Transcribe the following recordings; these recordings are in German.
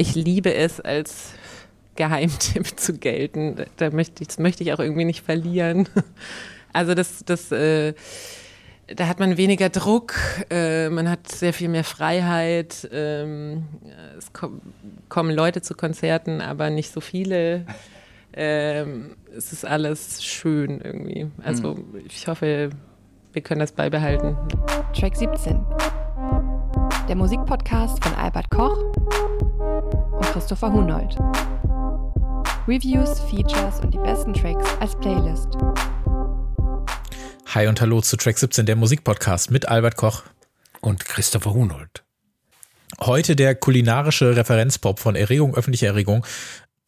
ich liebe es, als Geheimtipp zu gelten. Da möchte ich, das möchte ich auch irgendwie nicht verlieren. Also das, das, äh, da hat man weniger Druck, äh, man hat sehr viel mehr Freiheit. Ähm, es kom kommen Leute zu Konzerten, aber nicht so viele. Ähm, es ist alles schön irgendwie. Also mhm. ich hoffe, wir können das beibehalten. Track 17. Der Musikpodcast von Albert Koch und Christopher Hunold. Reviews, Features und die besten Tracks als Playlist. Hi und hallo zu Track 17, der Musikpodcast mit Albert Koch und Christopher Hunold. Heute der kulinarische Referenzpop von Erregung, öffentliche Erregung.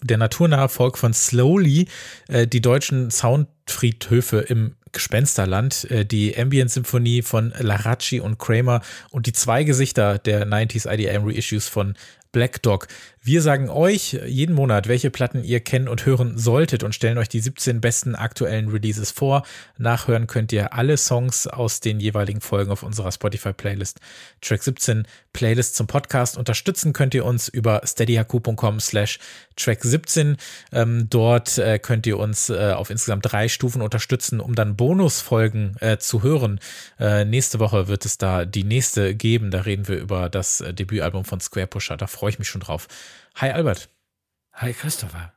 Der naturnahe Volk von Slowly, äh, die deutschen Soundfriedhöfe im Gespensterland, äh, die Ambient-Symphonie von Laracci und Kramer und die zwei Gesichter der 90s IDM Reissues von Black Dog. Wir sagen euch jeden Monat, welche Platten ihr kennen und hören solltet und stellen euch die 17 besten aktuellen Releases vor. Nachhören könnt ihr alle Songs aus den jeweiligen Folgen auf unserer Spotify-Playlist. Track 17 Playlist zum Podcast. Unterstützen könnt ihr uns über steadyhq.com slash track 17. Ähm, dort äh, könnt ihr uns äh, auf insgesamt drei Stufen unterstützen, um dann Bonusfolgen äh, zu hören. Äh, nächste Woche wird es da die nächste geben. Da reden wir über das äh, Debütalbum von Square Pusher. Da freue ich mich schon drauf. Hi Albert. Hi Christopher.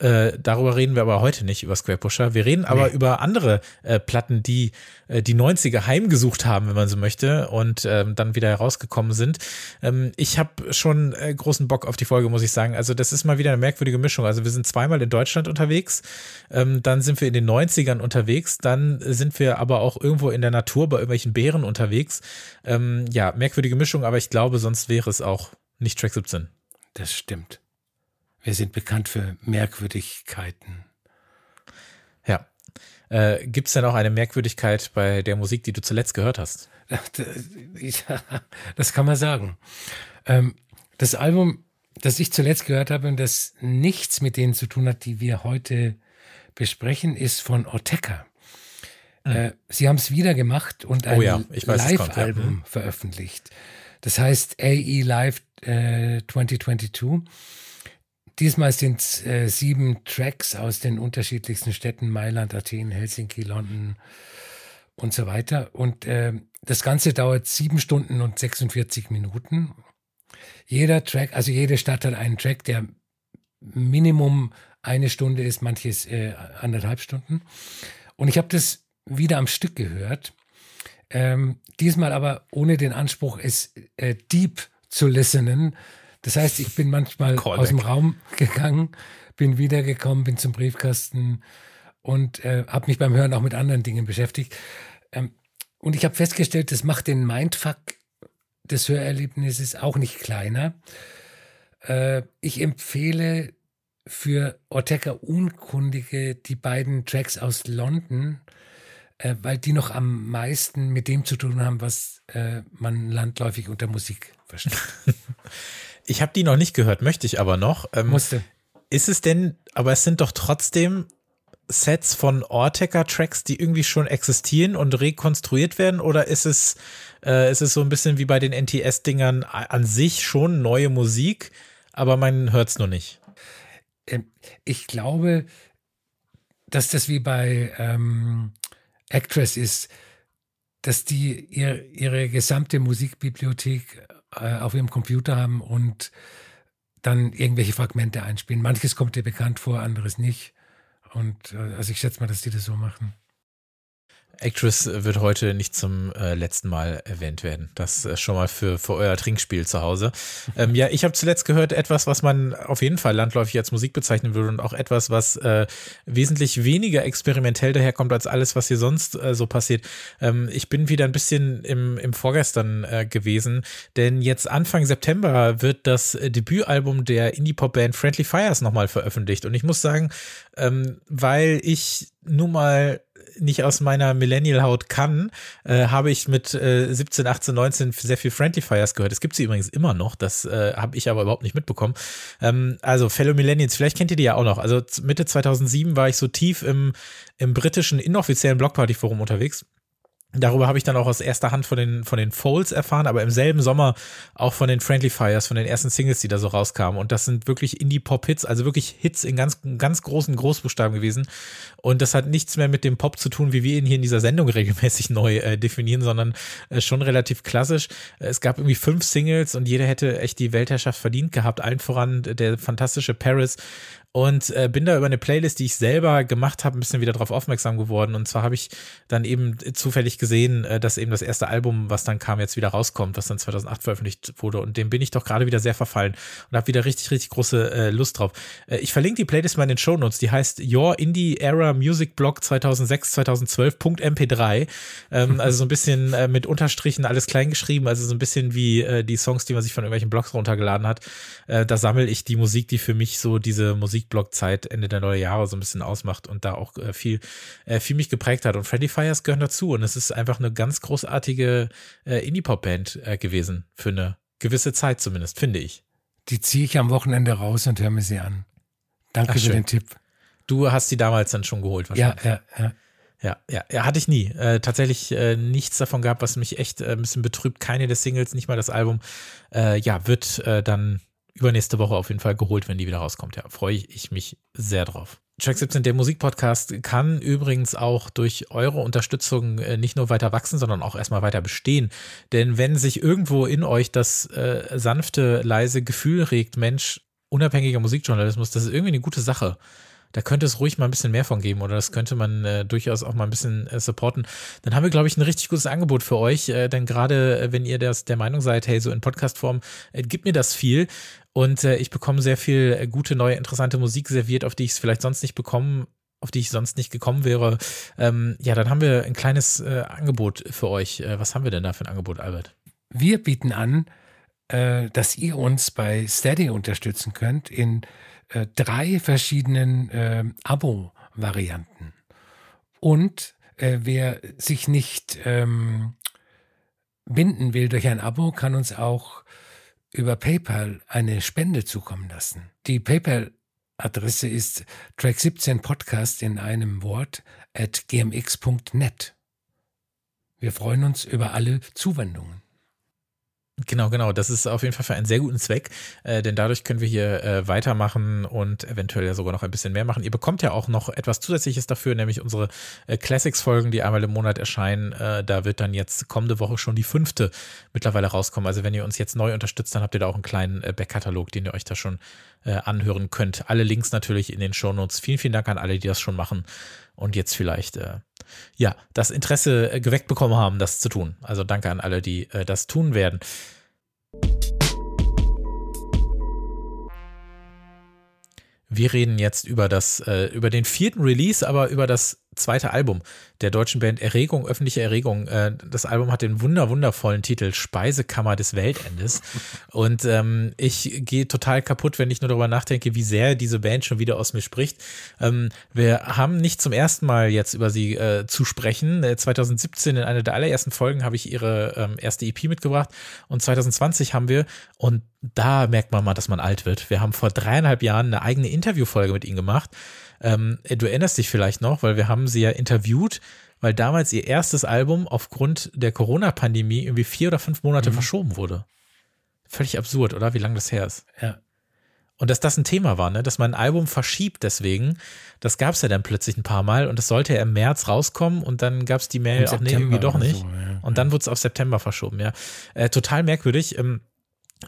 Äh, darüber reden wir aber heute nicht, über Square Pusher. Wir reden aber nee. über andere äh, Platten, die äh, die 90er heimgesucht haben, wenn man so möchte, und ähm, dann wieder herausgekommen sind. Ähm, ich habe schon äh, großen Bock auf die Folge, muss ich sagen. Also das ist mal wieder eine merkwürdige Mischung. Also wir sind zweimal in Deutschland unterwegs, ähm, dann sind wir in den 90ern unterwegs, dann sind wir aber auch irgendwo in der Natur bei irgendwelchen Bären unterwegs. Ähm, ja, merkwürdige Mischung, aber ich glaube, sonst wäre es auch nicht Track 17. Das stimmt. Wir sind bekannt für Merkwürdigkeiten. Ja. Äh, Gibt es denn auch eine Merkwürdigkeit bei der Musik, die du zuletzt gehört hast? das kann man sagen. Ähm, das Album, das ich zuletzt gehört habe und das nichts mit denen zu tun hat, die wir heute besprechen, ist von Ortega. Hm. sie haben es wieder gemacht und ein oh ja, Live-Album ja. Mhm. veröffentlicht. Das heißt AE Live äh, 2022. Diesmal sind es äh, sieben Tracks aus den unterschiedlichsten Städten, Mailand, Athen, Helsinki, London und so weiter. Und äh, das Ganze dauert sieben Stunden und 46 Minuten. Jeder Track, also jede Stadt hat einen Track, der Minimum eine Stunde ist, manches äh, anderthalb Stunden. Und ich habe das wieder am Stück gehört. Ähm, diesmal aber ohne den Anspruch, es äh, deep zu listenen. Das heißt, ich bin manchmal Callback. aus dem Raum gegangen, bin wiedergekommen, bin zum Briefkasten und äh, habe mich beim Hören auch mit anderen Dingen beschäftigt. Ähm, und ich habe festgestellt, das macht den Mindfuck des Hörerlebnisses auch nicht kleiner. Äh, ich empfehle für Ortega Unkundige die beiden Tracks aus London, äh, weil die noch am meisten mit dem zu tun haben, was äh, man landläufig unter Musik versteht. ich habe die noch nicht gehört, möchte ich aber noch. Ähm, Musste. Ist es denn, aber es sind doch trotzdem Sets von Orteca-Tracks, die irgendwie schon existieren und rekonstruiert werden? Oder ist es, äh, ist es so ein bisschen wie bei den NTS-Dingern an sich schon neue Musik, aber man hört es nur nicht? Ähm, ich glaube, dass das wie bei ähm, Actress ist, dass die ihr, ihre gesamte Musikbibliothek äh, auf ihrem Computer haben und dann irgendwelche Fragmente einspielen. Manches kommt dir bekannt vor, anderes nicht. Und äh, also ich schätze mal, dass die das so machen. Actress wird heute nicht zum äh, letzten Mal erwähnt werden. Das ist schon mal für, für euer Trinkspiel zu Hause. Ähm, ja, ich habe zuletzt gehört etwas, was man auf jeden Fall landläufig als Musik bezeichnen würde und auch etwas, was äh, wesentlich weniger experimentell daherkommt als alles, was hier sonst äh, so passiert. Ähm, ich bin wieder ein bisschen im, im Vorgestern äh, gewesen, denn jetzt Anfang September wird das Debütalbum der Indie-Pop-Band Friendly Fires nochmal veröffentlicht. Und ich muss sagen, ähm, weil ich nun mal nicht aus meiner Millennial-Haut kann, äh, habe ich mit äh, 17, 18, 19 sehr viel Friendly Fires gehört. Es gibt sie übrigens immer noch, das äh, habe ich aber überhaupt nicht mitbekommen. Ähm, also Fellow Millennials, vielleicht kennt ihr die ja auch noch. Also Mitte 2007 war ich so tief im, im britischen inoffiziellen Blockparty-Forum unterwegs Darüber habe ich dann auch aus erster Hand von den, von den Folds erfahren, aber im selben Sommer auch von den Friendly Fires, von den ersten Singles, die da so rauskamen. Und das sind wirklich Indie-Pop-Hits, also wirklich Hits in ganz, ganz großen Großbuchstaben gewesen. Und das hat nichts mehr mit dem Pop zu tun, wie wir ihn hier in dieser Sendung regelmäßig neu äh, definieren, sondern äh, schon relativ klassisch. Es gab irgendwie fünf Singles und jeder hätte echt die Weltherrschaft verdient gehabt. Allen voran der fantastische Paris und äh, bin da über eine Playlist, die ich selber gemacht habe, ein bisschen wieder darauf aufmerksam geworden. Und zwar habe ich dann eben zufällig gesehen, äh, dass eben das erste Album, was dann kam, jetzt wieder rauskommt, was dann 2008 veröffentlicht wurde. Und dem bin ich doch gerade wieder sehr verfallen und habe wieder richtig, richtig große äh, Lust drauf. Äh, ich verlinke die Playlist mal in den Show Notes. Die heißt Your Indie Era Music Blog 2006-2012.mp3. Ähm, also so ein bisschen äh, mit Unterstrichen, alles klein geschrieben. Also so ein bisschen wie äh, die Songs, die man sich von irgendwelchen Blogs runtergeladen hat. Äh, da sammle ich die Musik, die für mich so diese Musik Musikblog-Zeit Ende der neue Jahre so ein bisschen ausmacht und da auch äh, viel, äh, viel mich geprägt hat. Und Freddy Fires gehören dazu. Und es ist einfach eine ganz großartige äh, Indie-Pop-Band äh, gewesen. Für eine gewisse Zeit zumindest, finde ich. Die ziehe ich am Wochenende raus und höre mir sie an. Danke Ach, für den Tipp. Du hast die damals dann schon geholt, wahrscheinlich. Ja, ja, ja. Ja, ja, ja, hatte ich nie. Äh, tatsächlich äh, nichts davon gehabt, was mich echt äh, ein bisschen betrübt. Keine der Singles, nicht mal das Album. Äh, ja, wird äh, dann übernächste Woche auf jeden Fall geholt, wenn die wieder rauskommt. Ja, freue ich mich sehr drauf. Track 17, der Musikpodcast, kann übrigens auch durch eure Unterstützung äh, nicht nur weiter wachsen, sondern auch erstmal weiter bestehen. Denn wenn sich irgendwo in euch das äh, sanfte, leise Gefühl regt, Mensch, unabhängiger Musikjournalismus, das ist irgendwie eine gute Sache da könnte es ruhig mal ein bisschen mehr von geben oder das könnte man äh, durchaus auch mal ein bisschen äh, supporten. Dann haben wir, glaube ich, ein richtig gutes Angebot für euch, äh, denn gerade äh, wenn ihr das der Meinung seid, hey, so in Podcastform äh, gibt mir das viel und äh, ich bekomme sehr viel gute, neue, interessante Musik serviert, auf die ich es vielleicht sonst nicht bekommen auf die ich sonst nicht gekommen wäre. Ähm, ja, dann haben wir ein kleines Angebot für euch. Was haben wir denn da für ein Angebot, Albert? Wir bieten an, dass ihr uns bei Steady unterstützen könnt in äh, drei verschiedenen äh, Abo-Varianten. Und äh, wer sich nicht ähm, binden will durch ein Abo, kann uns auch über PayPal eine Spende zukommen lassen. Die PayPal-Adresse ist track17podcast in einem Wort at gmx.net. Wir freuen uns über alle Zuwendungen. Genau, genau. Das ist auf jeden Fall für einen sehr guten Zweck, äh, denn dadurch können wir hier äh, weitermachen und eventuell ja sogar noch ein bisschen mehr machen. Ihr bekommt ja auch noch etwas Zusätzliches dafür, nämlich unsere äh, Classics-Folgen, die einmal im Monat erscheinen. Äh, da wird dann jetzt kommende Woche schon die fünfte mittlerweile rauskommen. Also wenn ihr uns jetzt neu unterstützt, dann habt ihr da auch einen kleinen äh, Backkatalog, den ihr euch da schon äh, anhören könnt. Alle Links natürlich in den Shownotes. Vielen, vielen Dank an alle, die das schon machen und jetzt vielleicht äh, ja das Interesse äh, geweckt bekommen haben, das zu tun. Also danke an alle, die äh, das tun werden. Wir reden jetzt über das, äh, über den vierten Release, aber über das zweite Album der deutschen Band Erregung, öffentliche Erregung. Äh, das Album hat den wunder, wundervollen Titel Speisekammer des Weltendes. Und ähm, ich gehe total kaputt, wenn ich nur darüber nachdenke, wie sehr diese Band schon wieder aus mir spricht. Ähm, wir haben nicht zum ersten Mal jetzt über sie äh, zu sprechen. 2017 äh, in einer der allerersten Folgen habe ich ihre ähm, erste EP mitgebracht und 2020 haben wir, und da merkt man mal, dass man alt wird. Wir haben vor dreieinhalb Jahren eine eigene Interviewfolge mit ihnen gemacht. Ähm, du erinnerst dich vielleicht noch, weil wir haben sie ja interviewt, weil damals ihr erstes Album aufgrund der Corona-Pandemie irgendwie vier oder fünf Monate mhm. verschoben wurde. Völlig absurd, oder? Wie lange das her ist. Ja. Und dass das ein Thema war, ne? dass man ein Album verschiebt deswegen, das gab es ja dann plötzlich ein paar Mal und es sollte ja im März rauskommen und dann gab es die Mail, auch nee, irgendwie doch nicht. So, ja. Und dann wurde es auf September verschoben, ja. Äh, total merkwürdig. Ähm,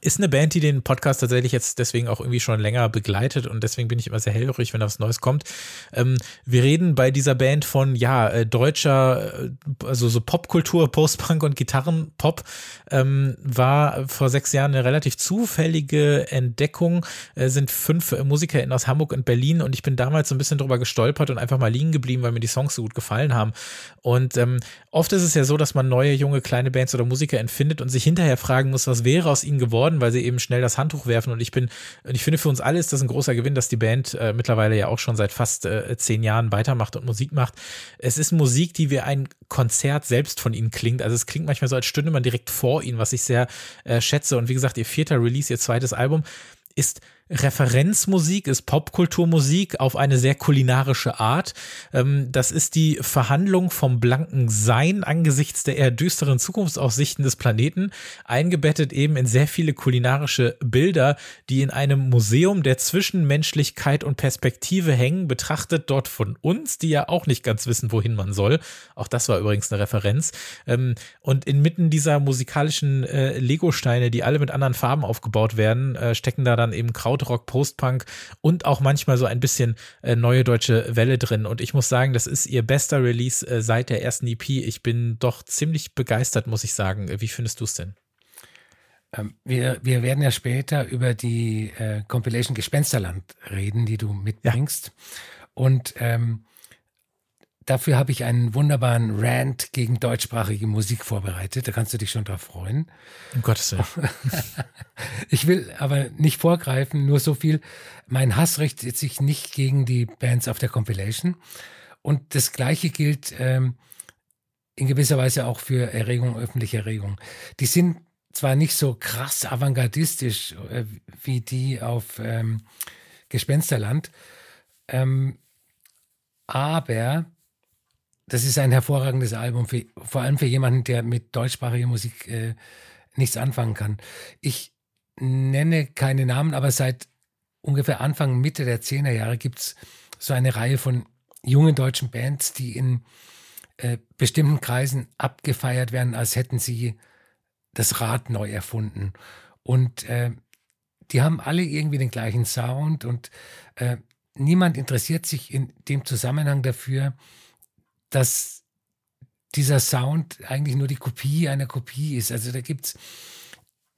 ist eine Band, die den Podcast tatsächlich jetzt deswegen auch irgendwie schon länger begleitet und deswegen bin ich immer sehr hellhörig, wenn da was Neues kommt. Ähm, wir reden bei dieser Band von, ja, äh, deutscher, äh, also so Popkultur, Postpunk und Gitarrenpop, ähm, war vor sechs Jahren eine relativ zufällige Entdeckung, äh, sind fünf MusikerInnen aus Hamburg und Berlin und ich bin damals so ein bisschen drüber gestolpert und einfach mal liegen geblieben, weil mir die Songs so gut gefallen haben. Und ähm, oft ist es ja so, dass man neue, junge, kleine Bands oder Musiker empfindet und sich hinterher fragen muss, was wäre aus ihnen geworden, geworden, weil sie eben schnell das Handtuch werfen. Und ich bin, ich finde, für uns alle ist das ein großer Gewinn, dass die Band äh, mittlerweile ja auch schon seit fast äh, zehn Jahren weitermacht und Musik macht. Es ist Musik, die wie ein Konzert selbst von ihnen klingt. Also es klingt manchmal so, als stünde man direkt vor ihnen, was ich sehr äh, schätze. Und wie gesagt, ihr vierter Release, ihr zweites Album ist Referenzmusik, ist Popkulturmusik auf eine sehr kulinarische Art. Ähm, das ist die Verhandlung vom blanken Sein angesichts der eher düsteren Zukunftsaussichten des Planeten, eingebettet eben in sehr viele kulinarische Bilder, die in einem Museum der Zwischenmenschlichkeit und Perspektive hängen, betrachtet dort von uns, die ja auch nicht ganz wissen, wohin man soll. Auch das war übrigens eine Referenz. Ähm, und inmitten dieser musikalischen äh, Lego-Steine, die alle mit anderen Farben aufgebaut werden, äh, stecken da dann eben Kraut Krautrock, Postpunk und auch manchmal so ein bisschen äh, neue deutsche Welle drin. Und ich muss sagen, das ist ihr bester Release äh, seit der ersten EP. Ich bin doch ziemlich begeistert, muss ich sagen. Wie findest du es denn? Ähm, wir, wir werden ja später über die äh, Compilation Gespensterland reden, die du mitbringst. Ja. Und ähm, Dafür habe ich einen wunderbaren Rant gegen deutschsprachige Musik vorbereitet. Da kannst du dich schon drauf freuen. Um Gottes Willen. ich will aber nicht vorgreifen, nur so viel. Mein Hass richtet sich nicht gegen die Bands auf der Compilation. Und das Gleiche gilt ähm, in gewisser Weise auch für Erregung, öffentliche Erregung. Die sind zwar nicht so krass avantgardistisch äh, wie die auf ähm, Gespensterland, ähm, aber das ist ein hervorragendes Album, für, vor allem für jemanden, der mit deutschsprachiger Musik äh, nichts anfangen kann. Ich nenne keine Namen, aber seit ungefähr Anfang, Mitte der 10er Jahre gibt es so eine Reihe von jungen deutschen Bands, die in äh, bestimmten Kreisen abgefeiert werden, als hätten sie das Rad neu erfunden. Und äh, die haben alle irgendwie den gleichen Sound und äh, niemand interessiert sich in dem Zusammenhang dafür, dass dieser Sound eigentlich nur die Kopie einer Kopie ist. Also da gibt es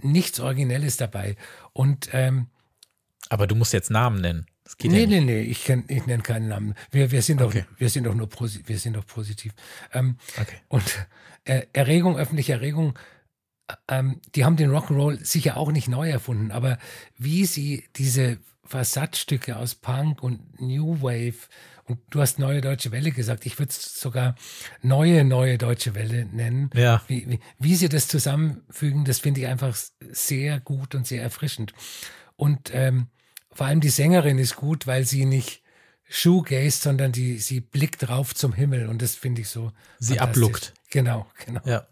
nichts Originelles dabei. Und ähm, aber du musst jetzt Namen nennen. Das geht nee, ja nee, nee, ich, ich nenne keinen Namen. Wir, wir, sind, okay. doch, wir sind doch nur wir sind doch positiv. Ähm, okay. Und äh, Erregung, öffentliche Erregung, ähm, die haben den Rock'n'Roll sicher auch nicht neu erfunden, aber wie sie diese Versatzstücke aus Punk und New Wave und du hast neue deutsche Welle gesagt. Ich würde es sogar neue, neue deutsche Welle nennen. Ja. Wie, wie, wie sie das zusammenfügen, das finde ich einfach sehr gut und sehr erfrischend. Und ähm, vor allem die Sängerin ist gut, weil sie nicht shoegaze, sondern die, sie blickt rauf zum Himmel und das finde ich so. Sie abluckt. Genau, genau. Ja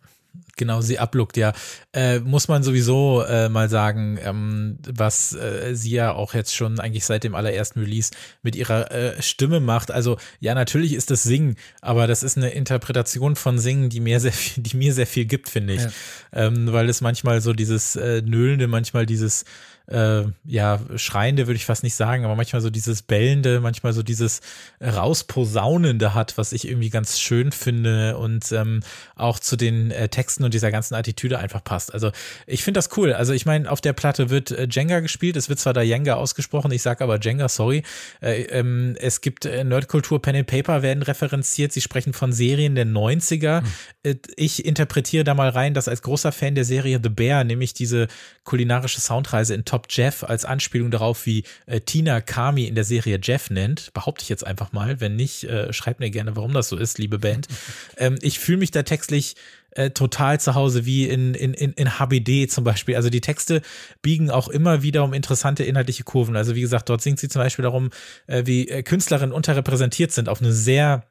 genau sie abluckt, ja. Äh, muss man sowieso äh, mal sagen, ähm, was äh, sie ja auch jetzt schon eigentlich seit dem allerersten Release mit ihrer äh, Stimme macht. Also ja, natürlich ist das Singen, aber das ist eine Interpretation von Singen, die mir sehr viel, die mir sehr viel gibt, finde ich. Ja. Ähm, weil es manchmal so dieses äh, Nöhlende, manchmal dieses äh, ja, schreiende würde ich fast nicht sagen, aber manchmal so dieses bellende, manchmal so dieses rausposaunende hat, was ich irgendwie ganz schön finde und ähm, auch zu den äh, Texten und dieser ganzen Attitüde einfach passt. Also ich finde das cool. Also ich meine, auf der Platte wird äh, Jenga gespielt, es wird zwar da Jenga ausgesprochen, ich sage aber Jenga, sorry. Äh, ähm, es gibt äh, Nerdkultur, Pen and Paper werden referenziert, sie sprechen von Serien der 90er. Mhm. Äh, ich interpretiere da mal rein, dass als großer Fan der Serie The Bear, nämlich diese kulinarische Soundreise in Top Jeff als Anspielung darauf, wie äh, Tina Kami in der Serie Jeff nennt. Behaupte ich jetzt einfach mal. Wenn nicht, äh, schreibt mir gerne, warum das so ist, liebe Band. ähm, ich fühle mich da textlich äh, total zu Hause, wie in, in, in, in HBD zum Beispiel. Also die Texte biegen auch immer wieder um interessante inhaltliche Kurven. Also wie gesagt, dort singt sie zum Beispiel darum, äh, wie äh, Künstlerinnen unterrepräsentiert sind auf eine sehr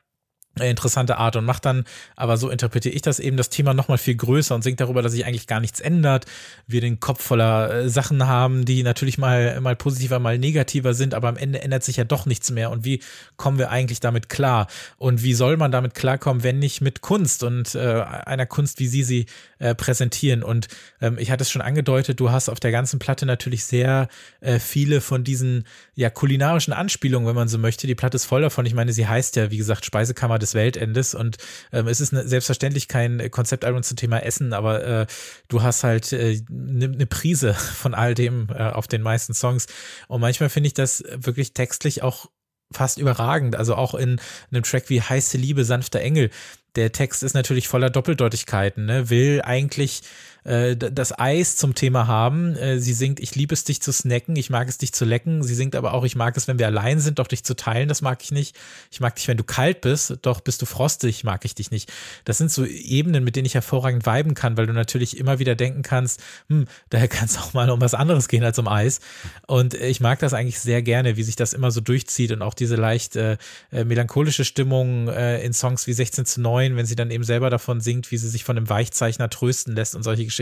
interessante Art und macht dann, aber so interpretiere ich das eben, das Thema nochmal viel größer und singt darüber, dass sich eigentlich gar nichts ändert, wir den Kopf voller äh, Sachen haben, die natürlich mal, mal positiver, mal negativer sind, aber am Ende ändert sich ja doch nichts mehr. Und wie kommen wir eigentlich damit klar? Und wie soll man damit klarkommen, wenn nicht mit Kunst und äh, einer Kunst, wie sie sie äh, präsentieren? Und ähm, ich hatte es schon angedeutet, du hast auf der ganzen Platte natürlich sehr äh, viele von diesen ja kulinarischen Anspielungen, wenn man so möchte, die Platte ist voll davon, ich meine, sie heißt ja, wie gesagt, Speisekammer des Weltendes und ähm, es ist ne, selbstverständlich kein Konzeptalbum zum Thema Essen, aber äh, du hast halt eine äh, ne, ne Prise von all dem äh, auf den meisten Songs und manchmal finde ich das wirklich textlich auch fast überragend. Also auch in einem Track wie Heiße Liebe, sanfter Engel der Text ist natürlich voller Doppeldeutigkeiten, ne? will eigentlich äh, das Eis zum Thema haben. Äh, sie singt, ich liebe es, dich zu snacken, ich mag es, dich zu lecken. Sie singt aber auch, ich mag es, wenn wir allein sind, doch dich zu teilen, das mag ich nicht. Ich mag dich, wenn du kalt bist, doch bist du frostig, mag ich dich nicht. Das sind so Ebenen, mit denen ich hervorragend viben kann, weil du natürlich immer wieder denken kannst, hm, daher kann es auch mal um was anderes gehen als um Eis. Und ich mag das eigentlich sehr gerne, wie sich das immer so durchzieht und auch diese leicht äh, äh melancholische Stimmung äh, in Songs wie 16 zu 9, wenn sie dann eben selber davon singt, wie sie sich von einem Weichzeichner trösten lässt und solche Geschichten.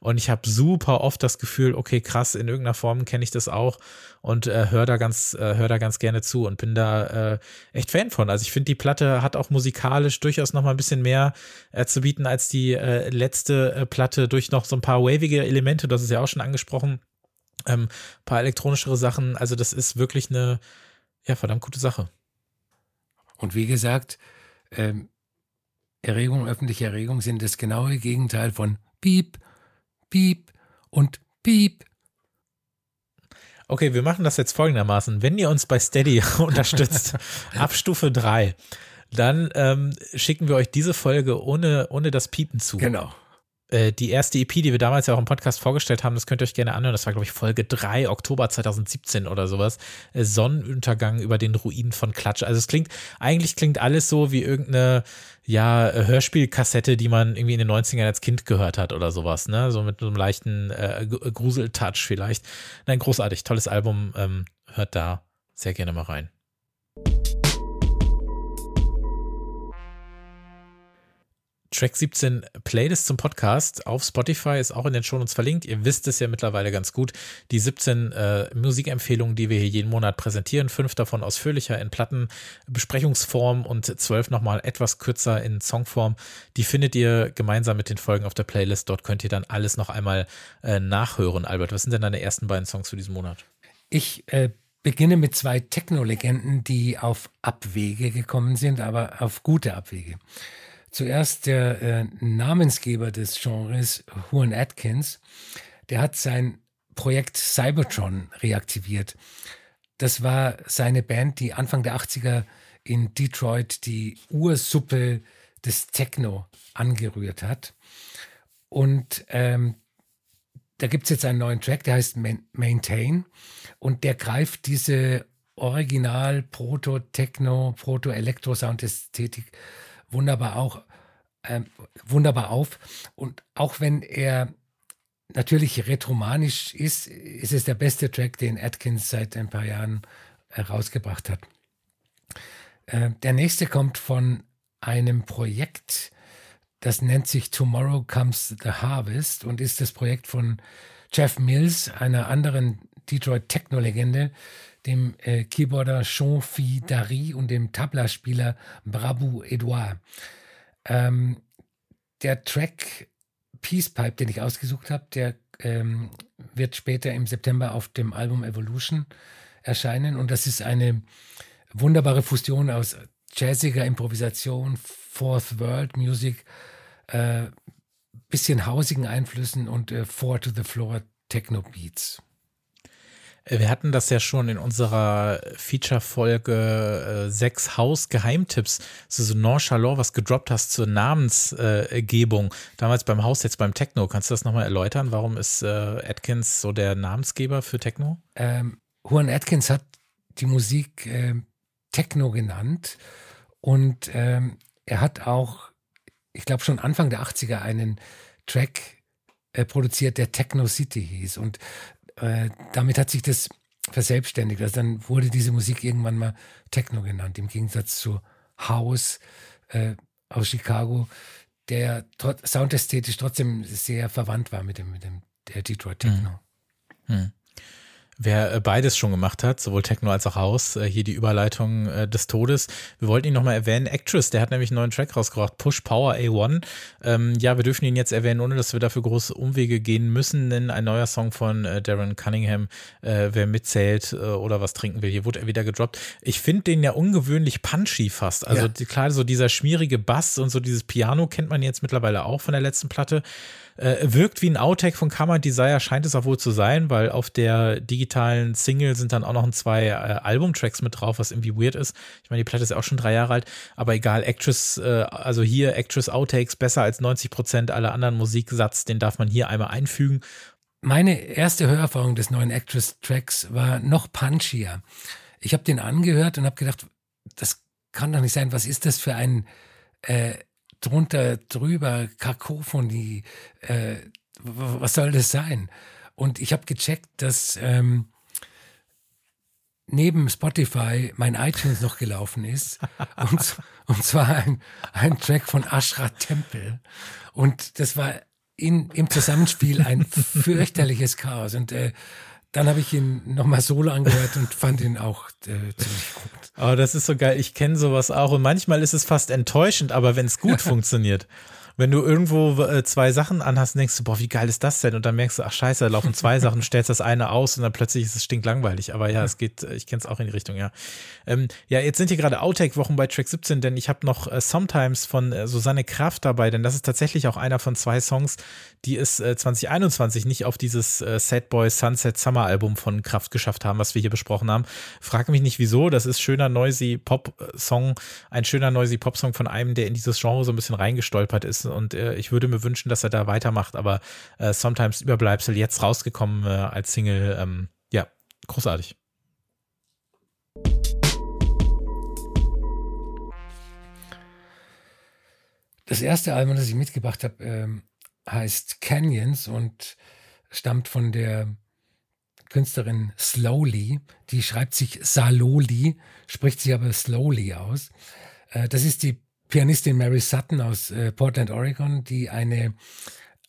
Und ich habe super oft das Gefühl, okay, krass, in irgendeiner Form kenne ich das auch und äh, höre da ganz, äh, hör da ganz gerne zu und bin da äh, echt Fan von. Also ich finde, die Platte hat auch musikalisch durchaus noch mal ein bisschen mehr äh, zu bieten als die äh, letzte äh, Platte durch noch so ein paar wavige Elemente, das ist ja auch schon angesprochen. Ähm, paar elektronischere Sachen. Also das ist wirklich eine, ja, verdammt gute Sache. Und wie gesagt, ähm, Erregung, öffentliche Erregung sind das genaue Gegenteil von Piep, Piep und Piep. Okay, wir machen das jetzt folgendermaßen. Wenn ihr uns bei Steady unterstützt, ab Stufe 3, dann ähm, schicken wir euch diese Folge ohne, ohne das Piepen zu. Genau. Äh, die erste EP, die wir damals ja auch im Podcast vorgestellt haben, das könnt ihr euch gerne anhören. Das war, glaube ich, Folge 3, Oktober 2017 oder sowas. Äh, Sonnenuntergang über den Ruinen von Klatsch. Also es klingt, eigentlich klingt alles so wie irgendeine, ja, Hörspielkassette, die man irgendwie in den 90ern als Kind gehört hat oder sowas, ne? So mit einem leichten äh, Gruseltouch vielleicht. Nein, großartig, tolles Album. Ähm, hört da sehr gerne mal rein. Track 17 Playlist zum Podcast auf Spotify ist auch in den Shownotes verlinkt. Ihr wisst es ja mittlerweile ganz gut. Die 17 äh, Musikempfehlungen, die wir hier jeden Monat präsentieren, fünf davon ausführlicher in Plattenbesprechungsform und zwölf nochmal etwas kürzer in Songform. Die findet ihr gemeinsam mit den Folgen auf der Playlist. Dort könnt ihr dann alles noch einmal äh, nachhören. Albert, was sind denn deine ersten beiden Songs für diesen Monat? Ich äh, beginne mit zwei Techno-Legenden, die auf Abwege gekommen sind, aber auf gute Abwege. Zuerst der äh, Namensgeber des Genres, Juan Atkins, der hat sein Projekt Cybertron reaktiviert. Das war seine Band, die Anfang der 80er in Detroit die Ursuppe des Techno angerührt hat. Und ähm, da gibt es jetzt einen neuen Track, der heißt Maintain. Und der greift diese Original Proto-Techno, Proto-Elektro-Sound-Ästhetik wunderbar auch äh, wunderbar auf. Und auch wenn er natürlich retromanisch ist, ist es der beste Track, den Atkins seit ein paar Jahren herausgebracht hat. Äh, der nächste kommt von einem Projekt, das nennt sich Tomorrow Comes the Harvest und ist das Projekt von Jeff Mills, einer anderen Detroit Techno-Legende, dem äh, Keyboarder Jean-Phi Dari und dem Tabla-Spieler Brabou Edouard. Ähm, der Track Peace Pipe, den ich ausgesucht habe, der ähm, wird später im September auf dem Album Evolution erscheinen. Und das ist eine wunderbare Fusion aus jazziger Improvisation, Fourth World Music, äh, bisschen hausigen Einflüssen und äh, Four to the Floor Techno Beats. Wir hatten das ja schon in unserer Feature-Folge äh, sechs Haus-Geheimtipps, so, so nonchalant was gedroppt hast zur Namensgebung. Äh, Damals beim Haus, jetzt beim Techno. Kannst du das nochmal erläutern? Warum ist äh, Atkins so der Namensgeber für Techno? Ähm, Juan Atkins hat die Musik äh, Techno genannt und ähm, er hat auch, ich glaube schon Anfang der 80er einen Track äh, produziert, der Techno City hieß. Und äh, damit hat sich das verselbstständigt. Also dann wurde diese Musik irgendwann mal Techno genannt, im Gegensatz zu House äh, aus Chicago, der soundästhetisch trotzdem sehr verwandt war mit dem, mit dem Detroit Techno. Hm. Hm. Wer äh, beides schon gemacht hat, sowohl Techno als auch Haus, äh, hier die Überleitung äh, des Todes. Wir wollten ihn nochmal erwähnen. Actress, der hat nämlich einen neuen Track rausgebracht, Push Power A1. Ähm, ja, wir dürfen ihn jetzt erwähnen, ohne dass wir dafür große Umwege gehen müssen, denn ein neuer Song von äh, Darren Cunningham, äh, wer mitzählt äh, oder was trinken will, hier wurde er wieder gedroppt. Ich finde den ja ungewöhnlich punchy fast. Also ja. die, klar, so dieser schmierige Bass und so dieses Piano kennt man jetzt mittlerweile auch von der letzten Platte. Äh, wirkt wie ein Outtake von Karma Desire, scheint es auch wohl zu sein, weil auf der digitalen Single sind dann auch noch zwei äh, Albumtracks mit drauf, was irgendwie weird ist. Ich meine, die Platte ist ja auch schon drei Jahre alt, aber egal, Actress, äh, also hier Actress Outtakes besser als 90 Prozent aller anderen Musiksatz, den darf man hier einmal einfügen. Meine erste Hörerfahrung des neuen Actress-Tracks war noch punchier. Ich habe den angehört und habe gedacht, das kann doch nicht sein. Was ist das für ein äh, drunter, drüber, Kakophonie? Äh, was soll das sein? Und ich habe gecheckt, dass ähm, neben Spotify mein iTunes noch gelaufen ist. und, und zwar ein, ein Track von Ashra Tempel. Und das war in, im Zusammenspiel ein fürchterliches Chaos. Und äh, dann habe ich ihn nochmal solo angehört und fand ihn auch äh, ziemlich gut. Oh, das ist so geil. Ich kenne sowas auch. Und manchmal ist es fast enttäuschend, aber wenn es gut funktioniert wenn du irgendwo äh, zwei Sachen anhast, denkst du, boah, wie geil ist das denn? Und dann merkst du, ach scheiße, da laufen zwei Sachen, stellst das eine aus und dann plötzlich ist es stinklangweilig. Aber ja, es geht, äh, ich kenne es auch in die Richtung, ja. Ähm, ja, jetzt sind hier gerade Outtake-Wochen bei Track 17, denn ich habe noch äh, Sometimes von äh, Susanne Kraft dabei, denn das ist tatsächlich auch einer von zwei Songs, die es äh, 2021 nicht auf dieses äh, Sad Boy Sunset Summer Album von Kraft geschafft haben, was wir hier besprochen haben. Frage mich nicht wieso, das ist schöner noisy Pop-Song, ein schöner noisy Pop-Song von einem, der in dieses Genre so ein bisschen reingestolpert ist und äh, ich würde mir wünschen, dass er da weitermacht, aber äh, Sometimes Überbleibsel jetzt rausgekommen äh, als Single, ähm, ja, großartig. Das erste Album, das ich mitgebracht habe, ähm, heißt Canyons und stammt von der Künstlerin Slowly. Die schreibt sich Saloli, spricht sich aber Slowly aus. Äh, das ist die Pianistin Mary Sutton aus äh, Portland, Oregon, die eine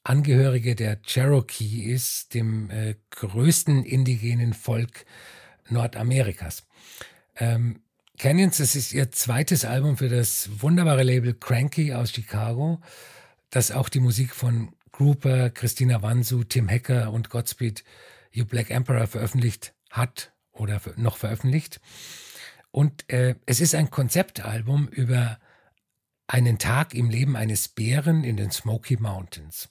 Angehörige der Cherokee ist, dem äh, größten indigenen Volk Nordamerikas. Ähm, Canyons, das ist ihr zweites Album für das wunderbare Label Cranky aus Chicago, das auch die Musik von Grouper, Christina Wansu, Tim Hacker und Godspeed You Black Emperor veröffentlicht hat oder noch veröffentlicht. Und äh, es ist ein Konzeptalbum über einen Tag im Leben eines Bären in den Smoky Mountains.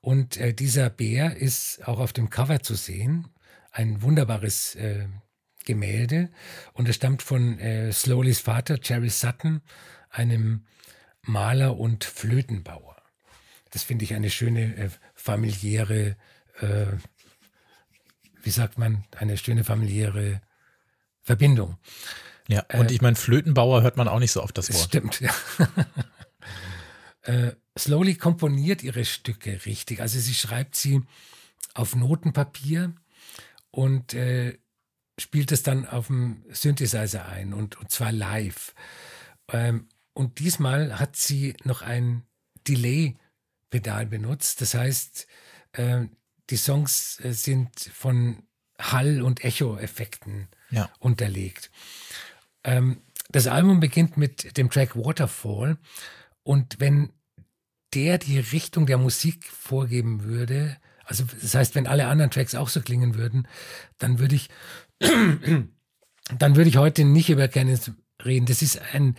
Und äh, dieser Bär ist auch auf dem Cover zu sehen. Ein wunderbares äh, Gemälde. Und es stammt von äh, Sloleys Vater, Jerry Sutton, einem Maler und Flötenbauer. Das finde ich eine schöne äh, familiäre, äh, wie sagt man, eine schöne familiäre Verbindung. Ja, und äh, ich meine, Flötenbauer hört man auch nicht so oft das Wort. Stimmt, ja. äh, Slowly komponiert ihre Stücke richtig. Also sie schreibt sie auf Notenpapier und äh, spielt es dann auf dem Synthesizer ein und, und zwar live. Ähm, und diesmal hat sie noch ein Delay-Pedal benutzt. Das heißt, äh, die Songs äh, sind von Hall- und Echo-Effekten ja. unterlegt. Ähm, das Album beginnt mit dem Track Waterfall und wenn der die Richtung der Musik vorgeben würde, also das heißt, wenn alle anderen Tracks auch so klingen würden, dann würde ich, dann würde ich heute nicht über Kenneth reden. Das ist ein,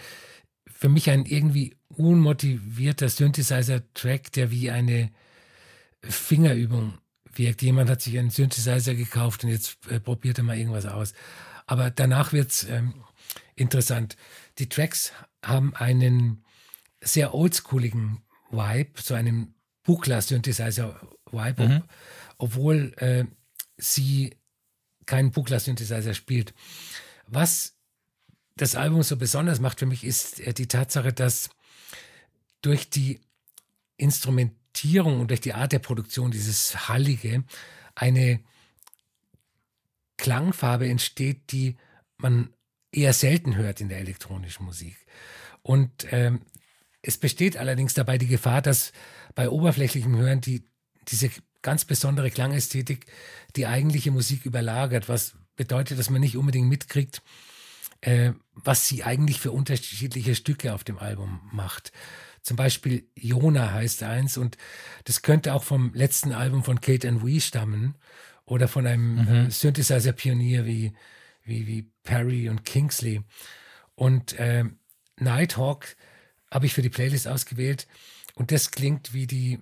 für mich ein irgendwie unmotivierter Synthesizer-Track, der wie eine Fingerübung wirkt. Jemand hat sich einen Synthesizer gekauft und jetzt äh, probiert er mal irgendwas aus. Aber danach wird's ähm, interessant. Die Tracks haben einen sehr oldschooligen Vibe, so einen Buchler-Synthesizer-Vibe, mhm. obwohl äh, sie keinen Buchler-Synthesizer spielt. Was das Album so besonders macht für mich, ist äh, die Tatsache, dass durch die Instrumentierung und durch die Art der Produktion, dieses Hallige, eine Klangfarbe entsteht, die man eher selten hört in der elektronischen Musik. Und ähm, es besteht allerdings dabei die Gefahr, dass bei oberflächlichem Hören die, diese ganz besondere Klangästhetik die eigentliche Musik überlagert, was bedeutet, dass man nicht unbedingt mitkriegt, äh, was sie eigentlich für unterschiedliche Stücke auf dem Album macht. Zum Beispiel Jona heißt eins und das könnte auch vom letzten Album von Kate and We stammen oder von einem mhm. äh, Synthesizer-Pionier wie wie, wie Perry und Kingsley. Und äh, Nighthawk habe ich für die Playlist ausgewählt und das klingt wie die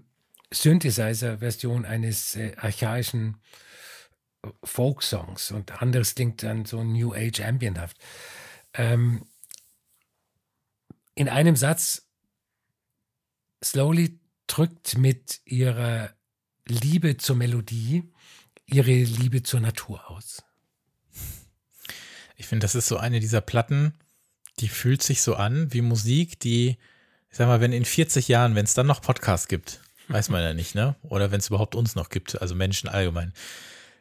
Synthesizer-Version eines äh, archaischen Folk-Songs und anderes klingt dann so New Age ambienthaft. Ähm, in einem Satz, Slowly drückt mit ihrer Liebe zur Melodie ihre Liebe zur Natur aus. Ich finde, das ist so eine dieser Platten, die fühlt sich so an wie Musik, die, ich sag mal, wenn in 40 Jahren, wenn es dann noch Podcasts gibt, weiß man ja nicht, ne? Oder wenn es überhaupt uns noch gibt, also Menschen allgemein.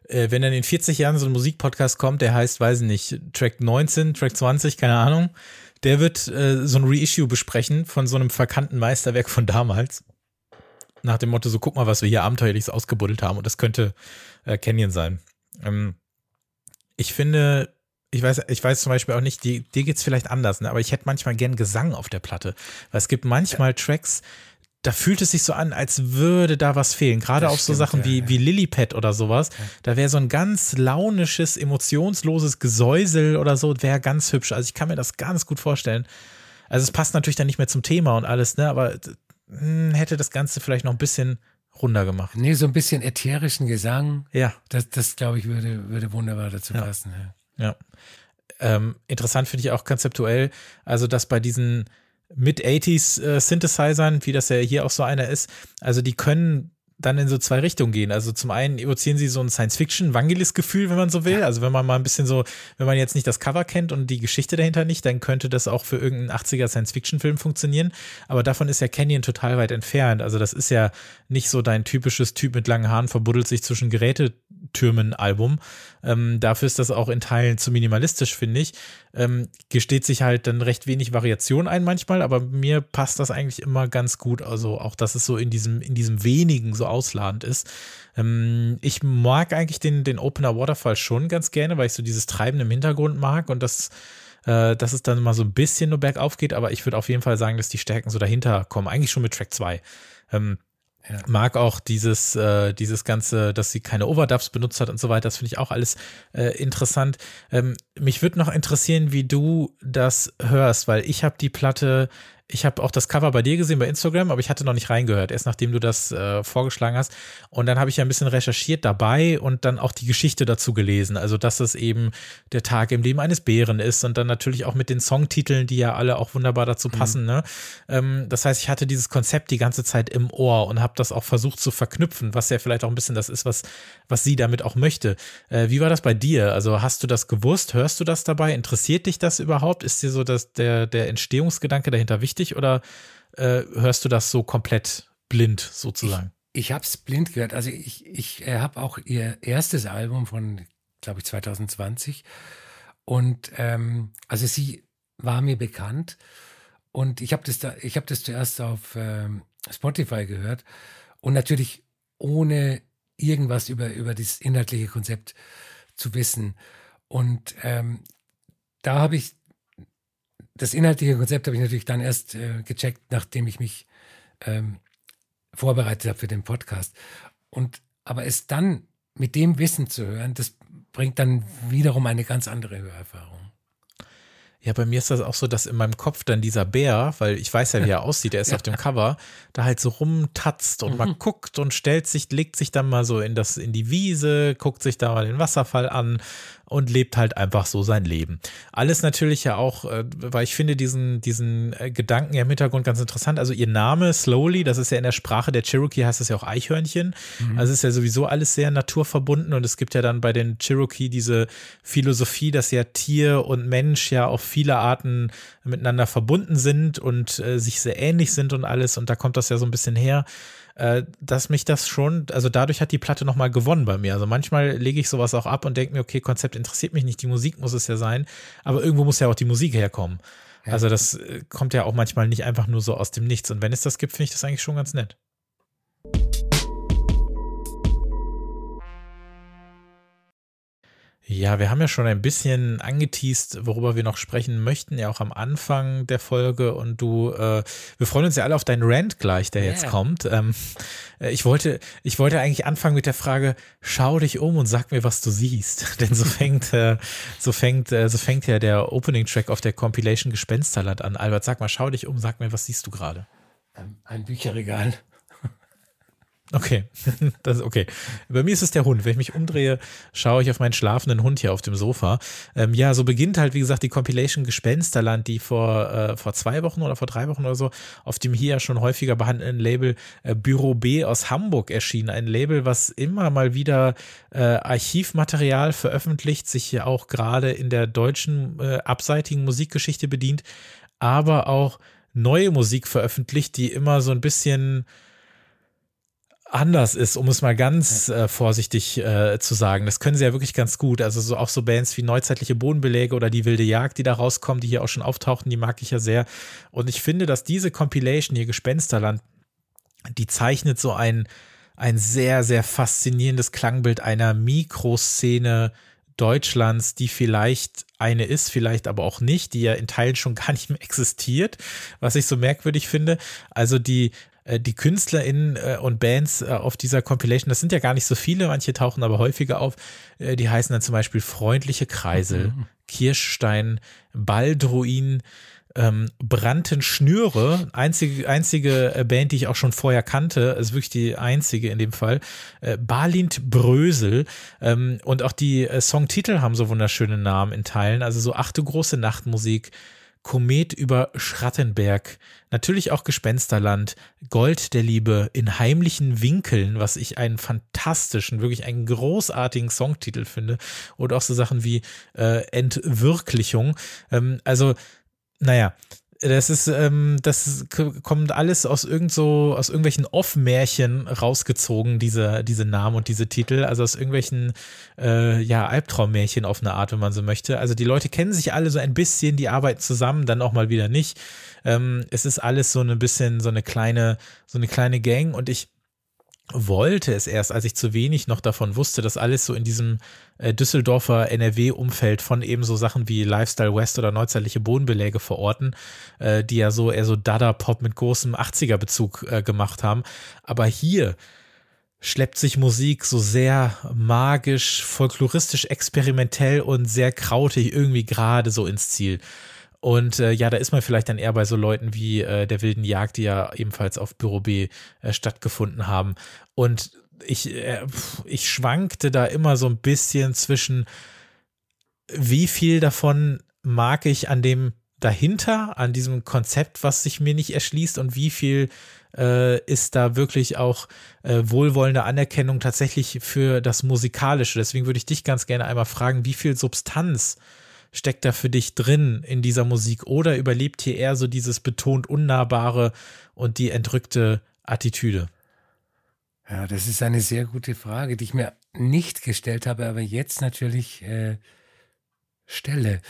Äh, wenn dann in 40 Jahren so ein Musikpodcast kommt, der heißt, weiß ich nicht, Track 19, Track 20, keine Ahnung, der wird äh, so ein Reissue besprechen von so einem verkannten Meisterwerk von damals. Nach dem Motto, so guck mal, was wir hier abenteuerliches ausgebuddelt haben. Und das könnte äh, Canyon sein. Ähm, ich finde, ich weiß, ich weiß zum Beispiel auch nicht, die, dir geht's vielleicht anders, ne? aber ich hätte manchmal gern Gesang auf der Platte. Weil es gibt manchmal Tracks, da fühlt es sich so an, als würde da was fehlen. Gerade Das auf so stimmt, Sachen ja, wie, ja. wie Lillipad oder sowas. Da wäre so ein ganz launisches, emotionsloses Gesäusel oder so, wäre ganz hübsch. Also ich kann mir das ganz gut vorstellen. Also es passt natürlich dann nicht mehr zum Thema und alles, ne? Aber hm, hätte das Ganze vielleicht noch ein bisschen runder gemacht. Nee, so ein bisschen ätherischen Gesang, Ja, das, das glaube ich, würde, würde wunderbar dazu Ja. passen. Ja. Ja. Ähm, interessant finde ich auch konzeptuell, also dass bei diesen Mid-80s äh, wie das ja hier auch so einer ist, also die können dann in so zwei Richtungen gehen. Also zum einen evozieren sie so ein Science-Fiction-Vangelis-Gefühl, wenn man so will. Also wenn man mal ein bisschen so, wenn man jetzt nicht das Cover kennt und die Geschichte dahinter nicht, dann könnte das auch für irgendeinen 80er Science-Fiction-Film funktionieren. Aber davon ist ja Canyon total weit entfernt. Also das ist ja nicht so dein typisches Typ mit langen Haaren verbuddelt sich zwischen Gerätetürmen-Album. Ähm, dafür ist das auch in Teilen zu minimalistisch, finde ich. Ähm, gesteht sich halt dann recht wenig Variation ein manchmal, aber mir passt das eigentlich immer ganz gut. Also auch, dass es so in diesem, in diesem wenigen so ausladend ist. Ähm, ich mag eigentlich den, den Opener Waterfall schon ganz gerne, weil ich so dieses Treiben im Hintergrund mag und das äh, dass es dann mal so ein bisschen nur bergauf geht, aber ich würde auf jeden Fall sagen, dass die Stärken so dahinter kommen. Eigentlich schon mit Track 2. Ähm, Ja. Mag auch dieses, äh, dieses Ganze, dass sie keine Overdubs benutzt hat und so weiter. Das finde ich auch alles äh, interessant. Ähm, mich würde noch interessieren, wie du das hörst, weil ich habe die Platte, ich habe auch das Cover bei dir gesehen bei Instagram, aber ich hatte noch nicht reingehört, erst nachdem du das äh, vorgeschlagen hast. Und dann habe ich ja ein bisschen recherchiert dabei und dann auch die Geschichte dazu gelesen. Also, dass es eben der Tag im Leben eines Bären ist und dann natürlich auch mit den Songtiteln, die ja alle auch wunderbar dazu passen. Ne? Ähm, das heißt, ich hatte dieses Konzept die ganze Zeit im Ohr und habe das auch versucht zu verknüpfen, was ja vielleicht auch ein bisschen das ist, was, was sie damit auch möchte. Äh, wie war das bei dir? Also hast du das gewusst? Hörst du das dabei? Interessiert dich das überhaupt? Ist dir so das, der, der Entstehungsgedanke dahinter wichtig oder äh, hörst du das so komplett blind sozusagen? Ich habe es blind gehört. Also ich, ich äh, habe auch ihr erstes Album von, glaube ich, 2020. Und ähm, also sie war mir bekannt. Und ich habe das da, ich habe das zuerst auf ähm, Spotify gehört und natürlich ohne irgendwas über, über das inhaltliche Konzept zu wissen. Und ähm, da habe ich das inhaltliche Konzept habe ich natürlich dann erst äh, gecheckt, nachdem ich mich ähm, vorbereitet habe für den Podcast. Und aber es dann mit dem Wissen zu hören, das bringt dann wiederum eine ganz andere Hörerfahrung. Ja, bei mir ist das auch so, dass in meinem Kopf dann dieser Bär, weil ich weiß ja, wie er aussieht, er ist auf dem Cover, da halt so rumtatzt und mal guckt und stellt sich, legt sich dann mal so in das, in die Wiese, guckt sich da mal den Wasserfall an und lebt halt einfach so sein Leben. Alles natürlich ja auch, äh, weil ich finde diesen, diesen äh, Gedanken ja im Hintergrund ganz interessant. Also ihr Name Slowly, das ist ja in der Sprache der Cherokee heißt das ja auch Eichhörnchen. Also es ist ja sowieso alles sehr naturverbunden und es gibt ja dann bei den Cherokee diese Philosophie, dass ja Tier und Mensch ja auf viele Arten miteinander verbunden sind und äh, sich sehr ähnlich sind und alles und da kommt das ja so ein bisschen her äh, dass mich das schon, also dadurch hat die Platte nochmal gewonnen bei mir. Also manchmal lege ich sowas auch ab und denke mir, okay, Konzept interessiert mich nicht, die Musik muss es ja sein, aber irgendwo muss ja auch die Musik herkommen. Also das äh, kommt ja auch manchmal nicht einfach nur so aus dem Nichts. Und wenn es das gibt, finde ich das eigentlich schon ganz nett. Ja, wir haben ja schon ein bisschen angeteased, worüber wir noch sprechen möchten, ja auch am Anfang der Folge. Und du, äh, wir freuen uns ja alle auf deinen Rant gleich, der jetzt Yeah. kommt. Ähm, äh, ich wollte, ich wollte eigentlich anfangen mit der Frage: Schau dich um und sag mir, was du siehst. Denn so fängt, äh, so fängt, äh, so fängt ja der Opening Track auf der Compilation Gespensterland an. Albert, sag mal, schau dich um, sag mir, was siehst du gerade? Ähm, Ein Bücherregal. Okay, das ist okay. Bei mir ist es der Hund. Wenn ich mich umdrehe, schaue ich auf meinen schlafenden Hund hier auf dem Sofa. Ähm, ja, so beginnt halt, wie gesagt, die Compilation Gespensterland, die vor, äh, vor zwei Wochen oder vor drei Wochen oder so auf dem hier schon häufiger behandelten Label äh, Büro B aus Hamburg erschien. Ein Label, was immer mal wieder äh, Archivmaterial veröffentlicht, sich ja auch gerade in der deutschen äh, abseitigen Musikgeschichte bedient, aber auch neue Musik veröffentlicht, die immer so ein bisschen anders ist, um es mal ganz äh, vorsichtig äh, zu sagen. Das können sie ja wirklich ganz gut. Also so auch so Bands wie Neuzeitliche Bodenbeläge oder Die Wilde Jagd, die da rauskommen, die hier auch schon auftauchten, die mag ich ja sehr. Und ich finde, dass diese Compilation hier Gespensterland, die zeichnet so ein, ein sehr, sehr faszinierendes Klangbild einer Mikroszene Deutschlands, die vielleicht eine ist, vielleicht aber auch nicht, die ja in Teilen schon gar nicht mehr existiert, was ich so merkwürdig finde. Also die die KünstlerInnen äh, und Bands äh, auf dieser Compilation, das sind ja gar nicht so viele, manche tauchen aber häufiger auf, die heißen dann zum Beispiel Freundliche Kreisel, mhm. Kirschstein, Baldruin, ähm, Branten Schnüre, einzige, einzige Band, die ich auch schon vorher kannte, ist wirklich die einzige in dem Fall, äh, Balint Brösel ähm, und auch die äh, Songtitel haben so wunderschöne Namen in Teilen, also so achte große Nachtmusik, Komet über Schrattenberg, natürlich auch Gespensterland, Gold der Liebe in heimlichen Winkeln, was ich einen fantastischen, wirklich einen großartigen Songtitel finde. Oder auch so Sachen wie äh, Entwirklichung. Ähm, also, naja, das ist, ähm, das kommt alles aus irgend so, aus irgendwelchen Off-Märchen rausgezogen, diese, diese Namen und diese Titel, also aus irgendwelchen, äh, ja, Albtraummärchen auf eine Art, wenn man so möchte. Also die Leute kennen sich alle so ein bisschen, die arbeiten zusammen, dann auch mal wieder nicht. Ähm, es ist alles so ein bisschen so eine kleine, so eine kleine Gang und ich wollte es erst, als ich zu wenig noch davon wusste, dass alles so in diesem äh, Düsseldorfer NRW-Umfeld von eben so Sachen wie Lifestyle West oder neuzeitliche Bodenbeläge verorten, äh, die ja so eher so Dada-Pop mit großem 80er-Bezug äh, gemacht haben. Aber hier schleppt sich Musik so sehr magisch, folkloristisch, experimentell und sehr krautig irgendwie gerade so ins Ziel. Und äh, ja, da ist man vielleicht dann eher bei so Leuten wie äh, der wilden Jagd, die ja ebenfalls auf Büro B äh, stattgefunden haben. Und ich, äh, ich schwankte da immer so ein bisschen zwischen, wie viel davon mag ich an dem dahinter, an diesem Konzept, was sich mir nicht erschließt und wie viel äh, ist da wirklich auch äh, wohlwollende Anerkennung tatsächlich für das Musikalische. Deswegen würde ich dich ganz gerne einmal fragen, wie viel Substanz steckt da für dich drin in dieser Musik oder überlebt hier eher so dieses betont Unnahbare und die entrückte Attitüde? Ja, das ist eine sehr gute Frage, die ich mir nicht gestellt habe, aber jetzt natürlich äh, stelle.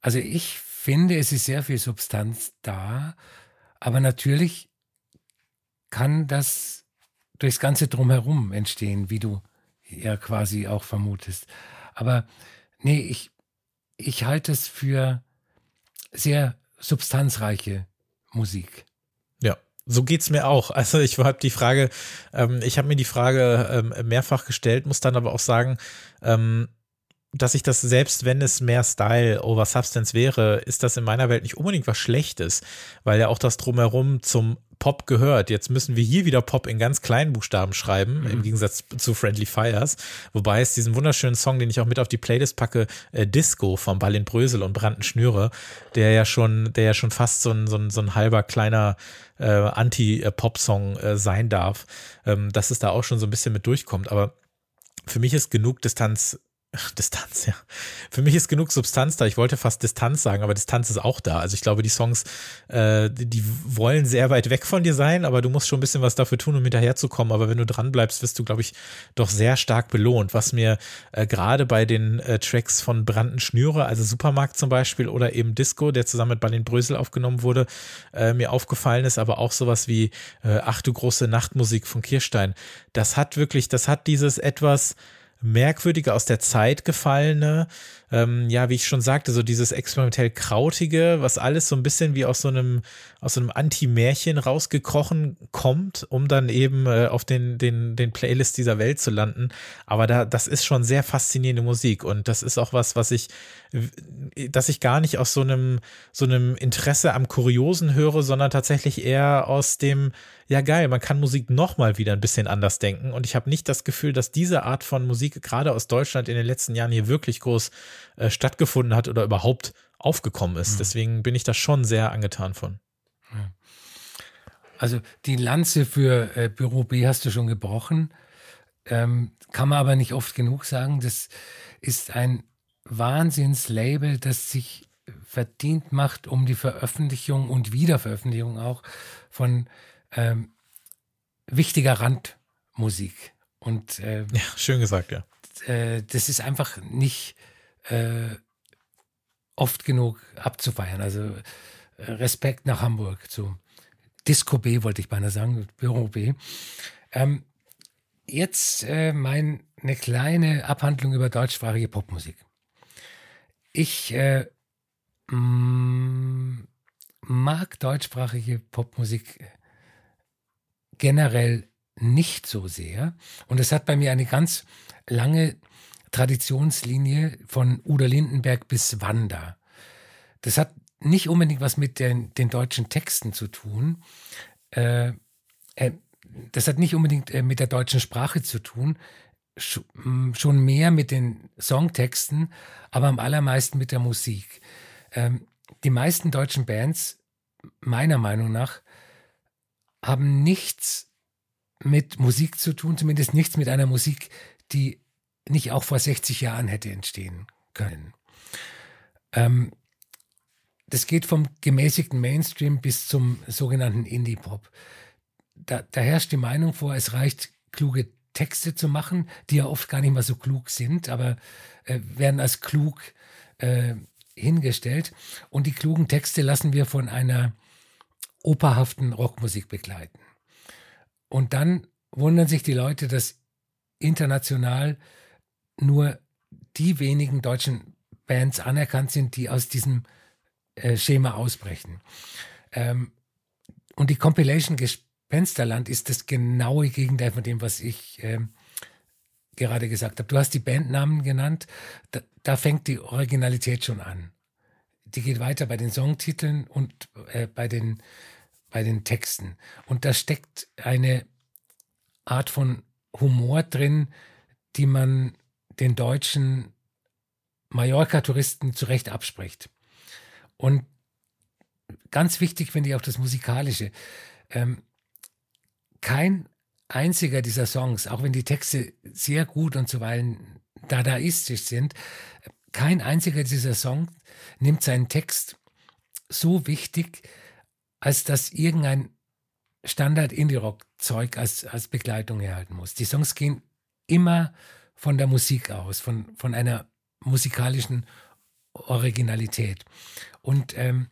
Also ich finde, es ist sehr viel Substanz da, aber natürlich kann das durchs ganze Drumherum entstehen, wie du ja quasi auch vermutest. Aber nee, ich, ich halte es für sehr substanzreiche Musik. Ja, so geht's mir auch. Also ich habe die Frage, ähm, ich habe mir die Frage ähm, mehrfach gestellt, muss dann aber auch sagen, ähm, dass ich das selbst, wenn es mehr Style over Substance wäre, ist das in meiner Welt nicht unbedingt was Schlechtes, weil ja auch das drumherum zum Pop gehört. Jetzt müssen wir hier wieder Pop in ganz kleinen Buchstaben schreiben, mhm. im Gegensatz zu Friendly Fires. Wobei es diesen wunderschönen Song, den ich auch mit auf die Playlist packe, äh, Disco von Ballin Brösel und Branden Schnüre, der ja schon, der ja schon fast so ein, so ein, so ein halber kleiner äh, Anti-Pop-Song äh, sein darf, ähm, dass es da auch schon so ein bisschen mit durchkommt. Aber für mich ist genug Distanz Distanz, ja. Für mich ist genug Substanz da. Ich wollte fast Distanz sagen, aber Distanz ist auch da. Also ich glaube, die Songs, äh, die, wollen sehr weit weg von dir sein, aber du musst schon ein bisschen was dafür tun, um hinterherzukommen. Aber wenn du dran bleibst, wirst du, glaube ich, doch sehr stark belohnt. Was mir äh, gerade bei den äh, Tracks von Branden Schnüre, also Supermarkt zum Beispiel oder eben Disco, der zusammen mit Balin Brösel aufgenommen wurde, äh, mir aufgefallen ist, aber auch sowas wie äh, Ach du große Nachtmusik von Kirstein. Das hat wirklich, das hat dieses etwas merkwürdige, aus der Zeit gefallene, ähm, ja, wie ich schon sagte, so dieses experimentell Krautige, was alles so ein bisschen wie aus so einem, aus so einem Anti-Märchen rausgekrochen kommt, um dann eben äh, auf den, den, den Playlist dieser Welt zu landen. Aber da, das ist schon sehr faszinierende Musik und das ist auch was, was ich, dass ich gar nicht aus so einem, so einem Interesse am Kuriosen höre, sondern tatsächlich eher aus dem, ja geil, man kann Musik nochmal wieder ein bisschen anders denken. Und ich habe nicht das Gefühl, dass diese Art von Musik gerade aus Deutschland in den letzten Jahren hier wirklich groß äh, stattgefunden hat oder überhaupt aufgekommen ist. Mhm. Deswegen bin ich da schon sehr angetan von. Also die Lanze für äh, Büro B hast du schon gebrochen. Ähm, kann man aber nicht oft genug sagen. Das ist ein Wahnsinnslabel, das sich verdient macht um die Veröffentlichung und Wiederveröffentlichung auch von ähm, wichtiger Randmusik. Und äh, ja, schön gesagt, ja. Äh, das ist einfach nicht äh, oft genug abzufeiern. Also äh, Respekt nach Hamburg zu Disco B, wollte ich beinahe sagen, Büro B. Ähm, jetzt äh, mein, eine kleine Abhandlung über deutschsprachige Popmusik. Ich äh, mm, mag deutschsprachige Popmusik generell nicht so sehr. Und es hat bei mir eine ganz lange Traditionslinie von Udo Lindenberg bis Wanda. Das hat nicht unbedingt was mit den, den deutschen Texten zu tun. Äh, äh, das hat nicht unbedingt äh, mit der deutschen Sprache zu tun, sch schon mehr mit den Songtexten, aber am allermeisten mit der Musik. Ähm, die meisten deutschen Bands, meiner Meinung nach, haben nichts mit Musik zu tun, zumindest nichts mit einer Musik, die nicht auch vor 60 Jahren hätte entstehen können. Ähm, das geht vom gemäßigten Mainstream bis zum sogenannten Indie-Pop. Da, da, herrscht die Meinung vor, es reicht, kluge Texte zu machen, die ja oft gar nicht mal so klug sind, aber äh, werden als klug äh, hingestellt. Und die klugen Texte lassen wir von einer operhaften Rockmusik begleiten. Und dann wundern sich die Leute, dass international nur die wenigen deutschen Bands anerkannt sind, die aus diesem äh, Schema ausbrechen. Ähm, und die Compilation Gespensterland ist das genaue Gegenteil von dem, was ich ähm, gerade gesagt habe. Du hast die Bandnamen genannt, da, da, fängt die Originalität schon an. Die geht weiter bei den Songtiteln und äh, bei den bei den Texten. Und da steckt eine Art von Humor drin, die man den deutschen Mallorca-Touristen zu Recht abspricht. Und ganz wichtig finde ich auch das Musikalische. Ähm, kein einziger dieser Songs, auch wenn die Texte sehr gut und zuweilen dadaistisch sind, kein einziger dieser Songs nimmt seinen Text so wichtig, als dass irgendein Standard-Indie-Rock-Zeug als, als Begleitung herhalten muss. Die Songs gehen immer von der Musik aus, von, von einer musikalischen Originalität. Und ähm,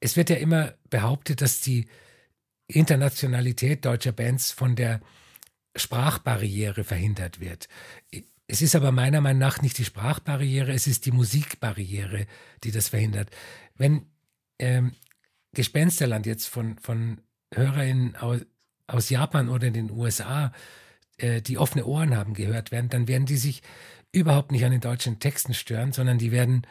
es wird ja immer behauptet, dass die Internationalität deutscher Bands von der Sprachbarriere verhindert wird. Es ist aber meiner Meinung nach nicht die Sprachbarriere, es ist die Musikbarriere, die das verhindert. Wenn ähm, Gespensterland jetzt von, von HörerInnen aus, aus Japan oder den USA, äh, die offene Ohren haben, gehört werden, dann werden die sich überhaupt nicht an den deutschen Texten stören, sondern die werden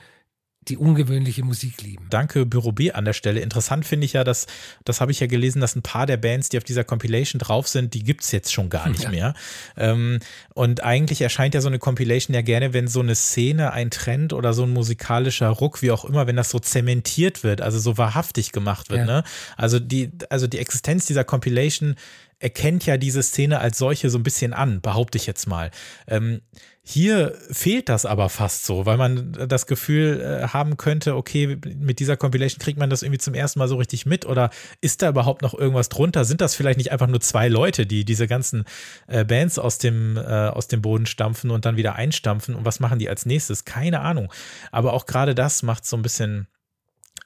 die ungewöhnliche Musik lieben. Danke, Büro B an der Stelle. Interessant finde ich ja, dass, das habe ich ja gelesen, dass ein paar der Bands, die auf dieser Compilation drauf sind, die gibt es jetzt schon gar nicht ja. mehr. Ähm, und eigentlich erscheint ja so eine Compilation ja gerne, wenn so eine Szene, ein Trend oder so ein musikalischer Ruck, wie auch immer, wenn das so zementiert wird, also so wahrhaftig gemacht wird. Ja. Ne? Also, die, also die Existenz dieser Compilation erkennt ja diese Szene als solche so ein bisschen an, behaupte ich jetzt mal. Ähm, hier fehlt das aber fast so, weil man das Gefühl äh, haben könnte, okay, mit dieser Compilation kriegt man das irgendwie zum ersten Mal so richtig mit oder ist da überhaupt noch irgendwas drunter? Sind das vielleicht nicht einfach nur zwei Leute, die diese ganzen äh, Bands aus dem, äh, aus dem Boden stampfen und dann wieder einstampfen und was machen die als nächstes? Keine Ahnung. Aber auch gerade das macht so ein bisschen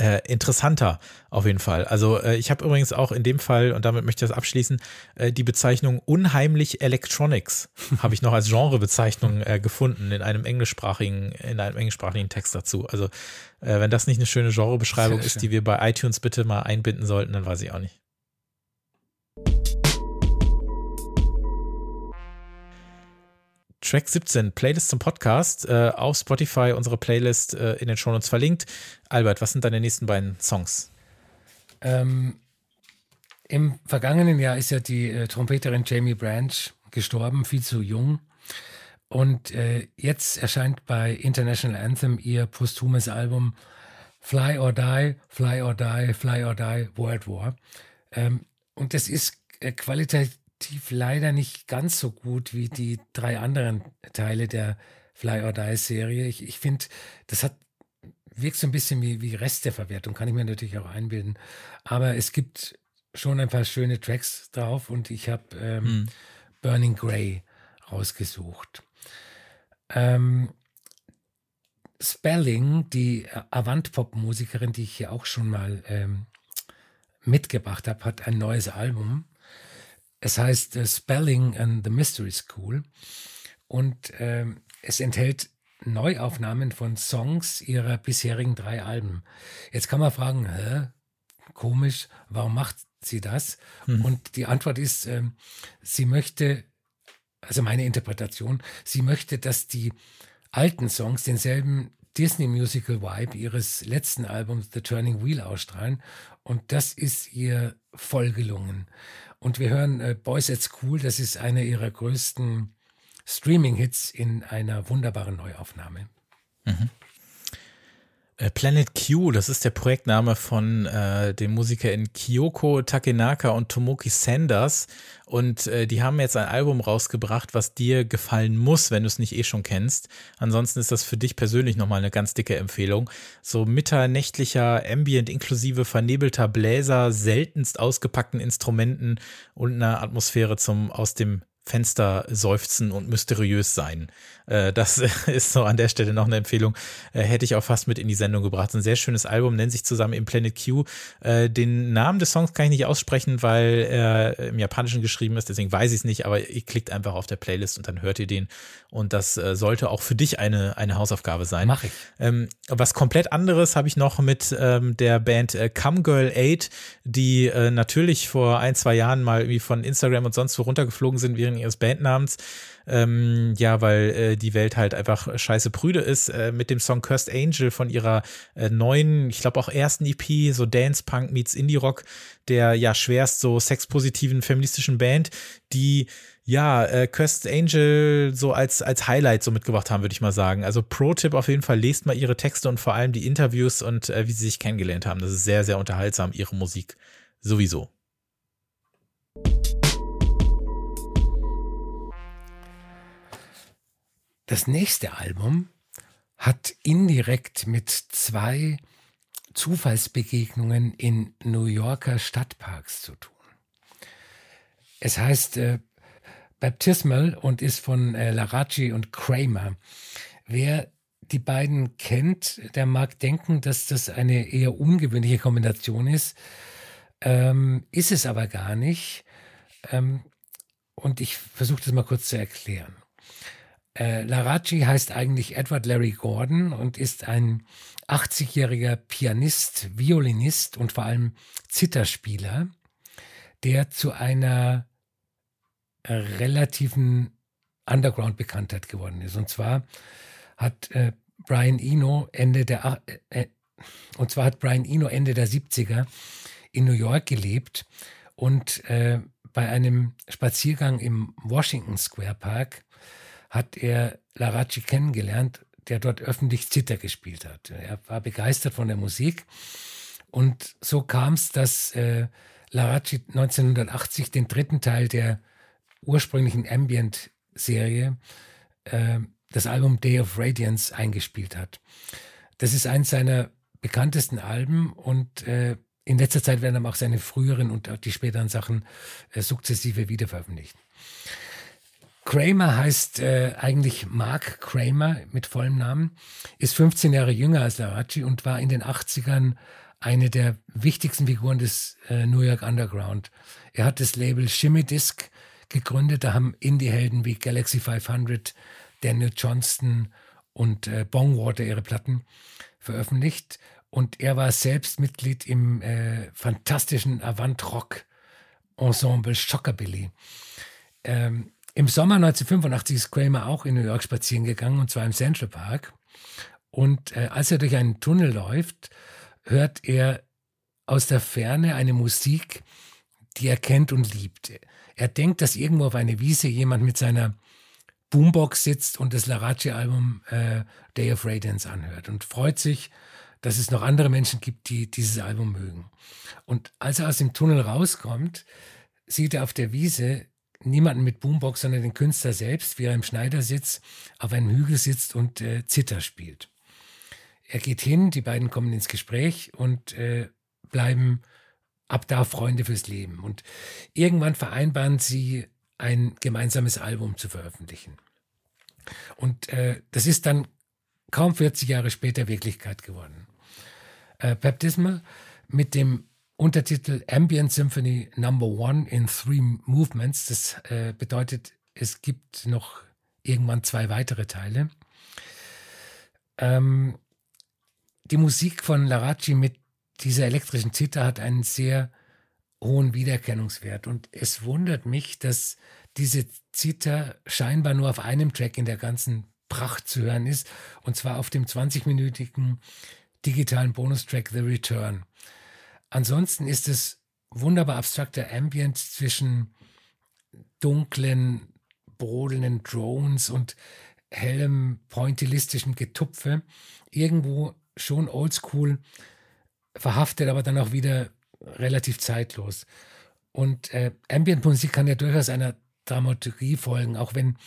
äh, interessanter auf jeden Fall. Also äh, ich habe übrigens auch in dem Fall, und damit möchte ich das abschließen, äh, die Bezeichnung unheimlich Electronics habe ich noch als Genrebezeichnung äh, gefunden in einem englischsprachigen, in einem englischsprachigen Text dazu. Also äh, wenn das nicht eine schöne Genrebeschreibung ist, die wir bei iTunes bitte mal einbinden sollten, dann weiß ich auch nicht. Track 17, Playlist zum Podcast, äh, auf Spotify, unsere Playlist äh, in den Shownotes verlinkt. Albert, was sind deine nächsten beiden Songs? Ähm, Im vergangenen Jahr ist ja die äh, Trompeterin Jamie Branch gestorben, viel zu jung. Und äh, jetzt erscheint bei International Anthem ihr posthumes Album Fly or Die, Fly or Die, Fly or Die, World War. Ähm, und das ist äh, qualitativ qualitativ leider nicht ganz so gut wie die drei anderen Teile der Fly or Die Serie. Ich, ich finde, das hat wirkt so ein bisschen wie, wie Resteverwertung, kann ich mir natürlich auch einbilden. Aber es gibt schon ein paar schöne Tracks drauf und ich habe ähm, hm. Burning Grey rausgesucht. Ähm, Spelling, die Avant-Pop-Musikerin, die ich hier auch schon mal ähm, mitgebracht habe, hat ein neues Album es heißt uh, Spelling and the Mystery School und äh, es enthält Neuaufnahmen von Songs ihrer bisherigen drei Alben. Jetzt kann man fragen, hä, komisch, warum macht sie das? Hm. Und die Antwort ist, äh, sie möchte, also meine Interpretation, sie möchte, dass die alten Songs denselben Disney Musical Vibe ihres letzten Albums The Turning Wheel ausstrahlen. Und das ist ihr voll gelungen. Und wir hören äh, Boys at School, das ist einer ihrer größten Streaming-Hits in einer wunderbaren Neuaufnahme. Mhm. Äh, Planet Q, das ist der Projektname von äh, den Musikern Kyoko Takenaka und Tomoki Sanders. Und äh, die haben jetzt ein Album rausgebracht, was dir gefallen muss, wenn du es nicht eh schon kennst. Ansonsten ist das für dich persönlich nochmal eine ganz dicke Empfehlung. So mitternächtlicher Ambient inklusive vernebelter Bläser, seltenst ausgepackten Instrumenten und einer Atmosphäre zum aus dem Fenster seufzen und mysteriös sein. Äh, das ist so an der Stelle noch eine Empfehlung. Äh, hätte ich auch fast mit in die Sendung gebracht. Ein sehr schönes Album, nennt sich zusammen im Planet Q. Äh, den Namen des Songs kann ich nicht aussprechen, weil er im Japanischen geschrieben ist, deswegen weiß ich es nicht, aber ihr klickt einfach auf der Playlist und dann hört ihr den. Und das sollte auch für dich eine, eine Hausaufgabe sein. Mach ich. Ähm, was komplett anderes habe ich noch mit ähm, der Band Come Girl 8, die natürlich vor ein, zwei Jahren mal irgendwie von Instagram und sonst wo runtergeflogen sind während ihres Bandnamens. Ähm, ja, weil äh, die Welt halt einfach scheiße prüde ist, äh, mit dem Song Cursed Angel von ihrer äh, neuen, ich glaube auch ersten EP, so Dance Punk meets Indie Rock, der ja schwerst so sexpositiven feministischen Band, die ja, äh, Cursed Angel so als, als Highlight so mitgebracht haben, würde ich mal sagen. Also Pro-Tipp auf jeden Fall, lest mal ihre Texte und vor allem die Interviews und äh, wie sie sich kennengelernt haben. Das ist sehr, sehr unterhaltsam, ihre Musik sowieso. Das nächste Album hat indirekt mit zwei Zufallsbegegnungen in New Yorker Stadtparks zu tun. Es heißt äh, Baptismal und ist von äh, Larachi und Kramer. Wer die beiden kennt, der mag denken, dass das eine eher ungewöhnliche Kombination ist. Ähm, ist es aber gar nicht. Ähm, und ich versuche das mal kurz zu erklären. Äh, Larachi heißt eigentlich Edward Larry Gordon und ist ein 80-jähriger Pianist, Violinist und vor allem Zitterspieler, der zu einer relativen Underground-Bekanntheit geworden ist. Und zwar hat äh, Brian Eno Ende der äh, äh und zwar hat Brian Eno Ende der 70er in New York gelebt und äh, bei einem Spaziergang im Washington Square Park hat er Larachi kennengelernt, der dort öffentlich Zither gespielt hat. Er war begeistert von der Musik und so kam es, dass äh, Larachi 1980 den dritten Teil der ursprünglichen Ambient-Serie, äh, das Album Day of Radiance, eingespielt hat. Das ist eins seiner bekanntesten Alben und äh, in letzter Zeit werden auch seine früheren und die späteren Sachen äh, sukzessive wiederveröffentlicht. Kramer heißt äh, eigentlich Mark Kramer mit vollem Namen, ist 15 Jahre jünger als Larachi und war in den 80ern eine der wichtigsten Figuren des äh, New York Underground. Er hat das Label Shimmy Disc gegründet. Da haben Indie-Helden wie Galaxy 500, Daniel Johnston und äh, Bongwater ihre Platten veröffentlicht. Und er war selbst Mitglied im äh, fantastischen Avant-Rock-Ensemble Shockabilly. Ähm, Im Sommer 1985 ist Kramer auch in New York spazieren gegangen, und zwar im Central Park. Und äh, als er durch einen Tunnel läuft, hört er aus der Ferne eine Musik, die er kennt und liebt. Er denkt, dass irgendwo auf einer Wiese jemand mit seiner Boombox sitzt und das Larace-Album äh, Day of Radiance anhört und freut sich, dass es noch andere Menschen gibt, die dieses Album mögen. Und als er aus dem Tunnel rauskommt, sieht er auf der Wiese niemanden mit Boombox, sondern den Künstler selbst, wie er im Schneidersitz auf einem Hügel sitzt und äh, Zither spielt. Er geht hin, die beiden kommen ins Gespräch und äh, bleiben ab da Freunde fürs Leben. Und irgendwann vereinbaren sie, ein gemeinsames Album zu veröffentlichen. Und äh, das ist dann kaum 40 Jahre später Wirklichkeit geworden. Äh, Baptisma mit dem Untertitel Ambient Symphony Number One in Three Movements. Das äh, bedeutet, es gibt noch irgendwann zwei weitere Teile. Ähm, die Musik von Larachi mit dieser elektrischen Zither hat einen sehr hohen Wiedererkennungswert. Und es wundert mich, dass diese Zither scheinbar nur auf einem Track in der ganzen Pracht zu hören ist, und zwar auf dem 20-minütigen digitalen Bonustrack The Return. Ansonsten ist es wunderbar abstrakter Ambient zwischen dunklen, brodelnden Drones und hellem, pointillistischem Getupfe. Irgendwo schon oldschool, verhaftet, aber dann auch wieder relativ zeitlos. Und äh, Ambient-Musik kann ja durchaus einer Dramaturgie folgen, auch wenn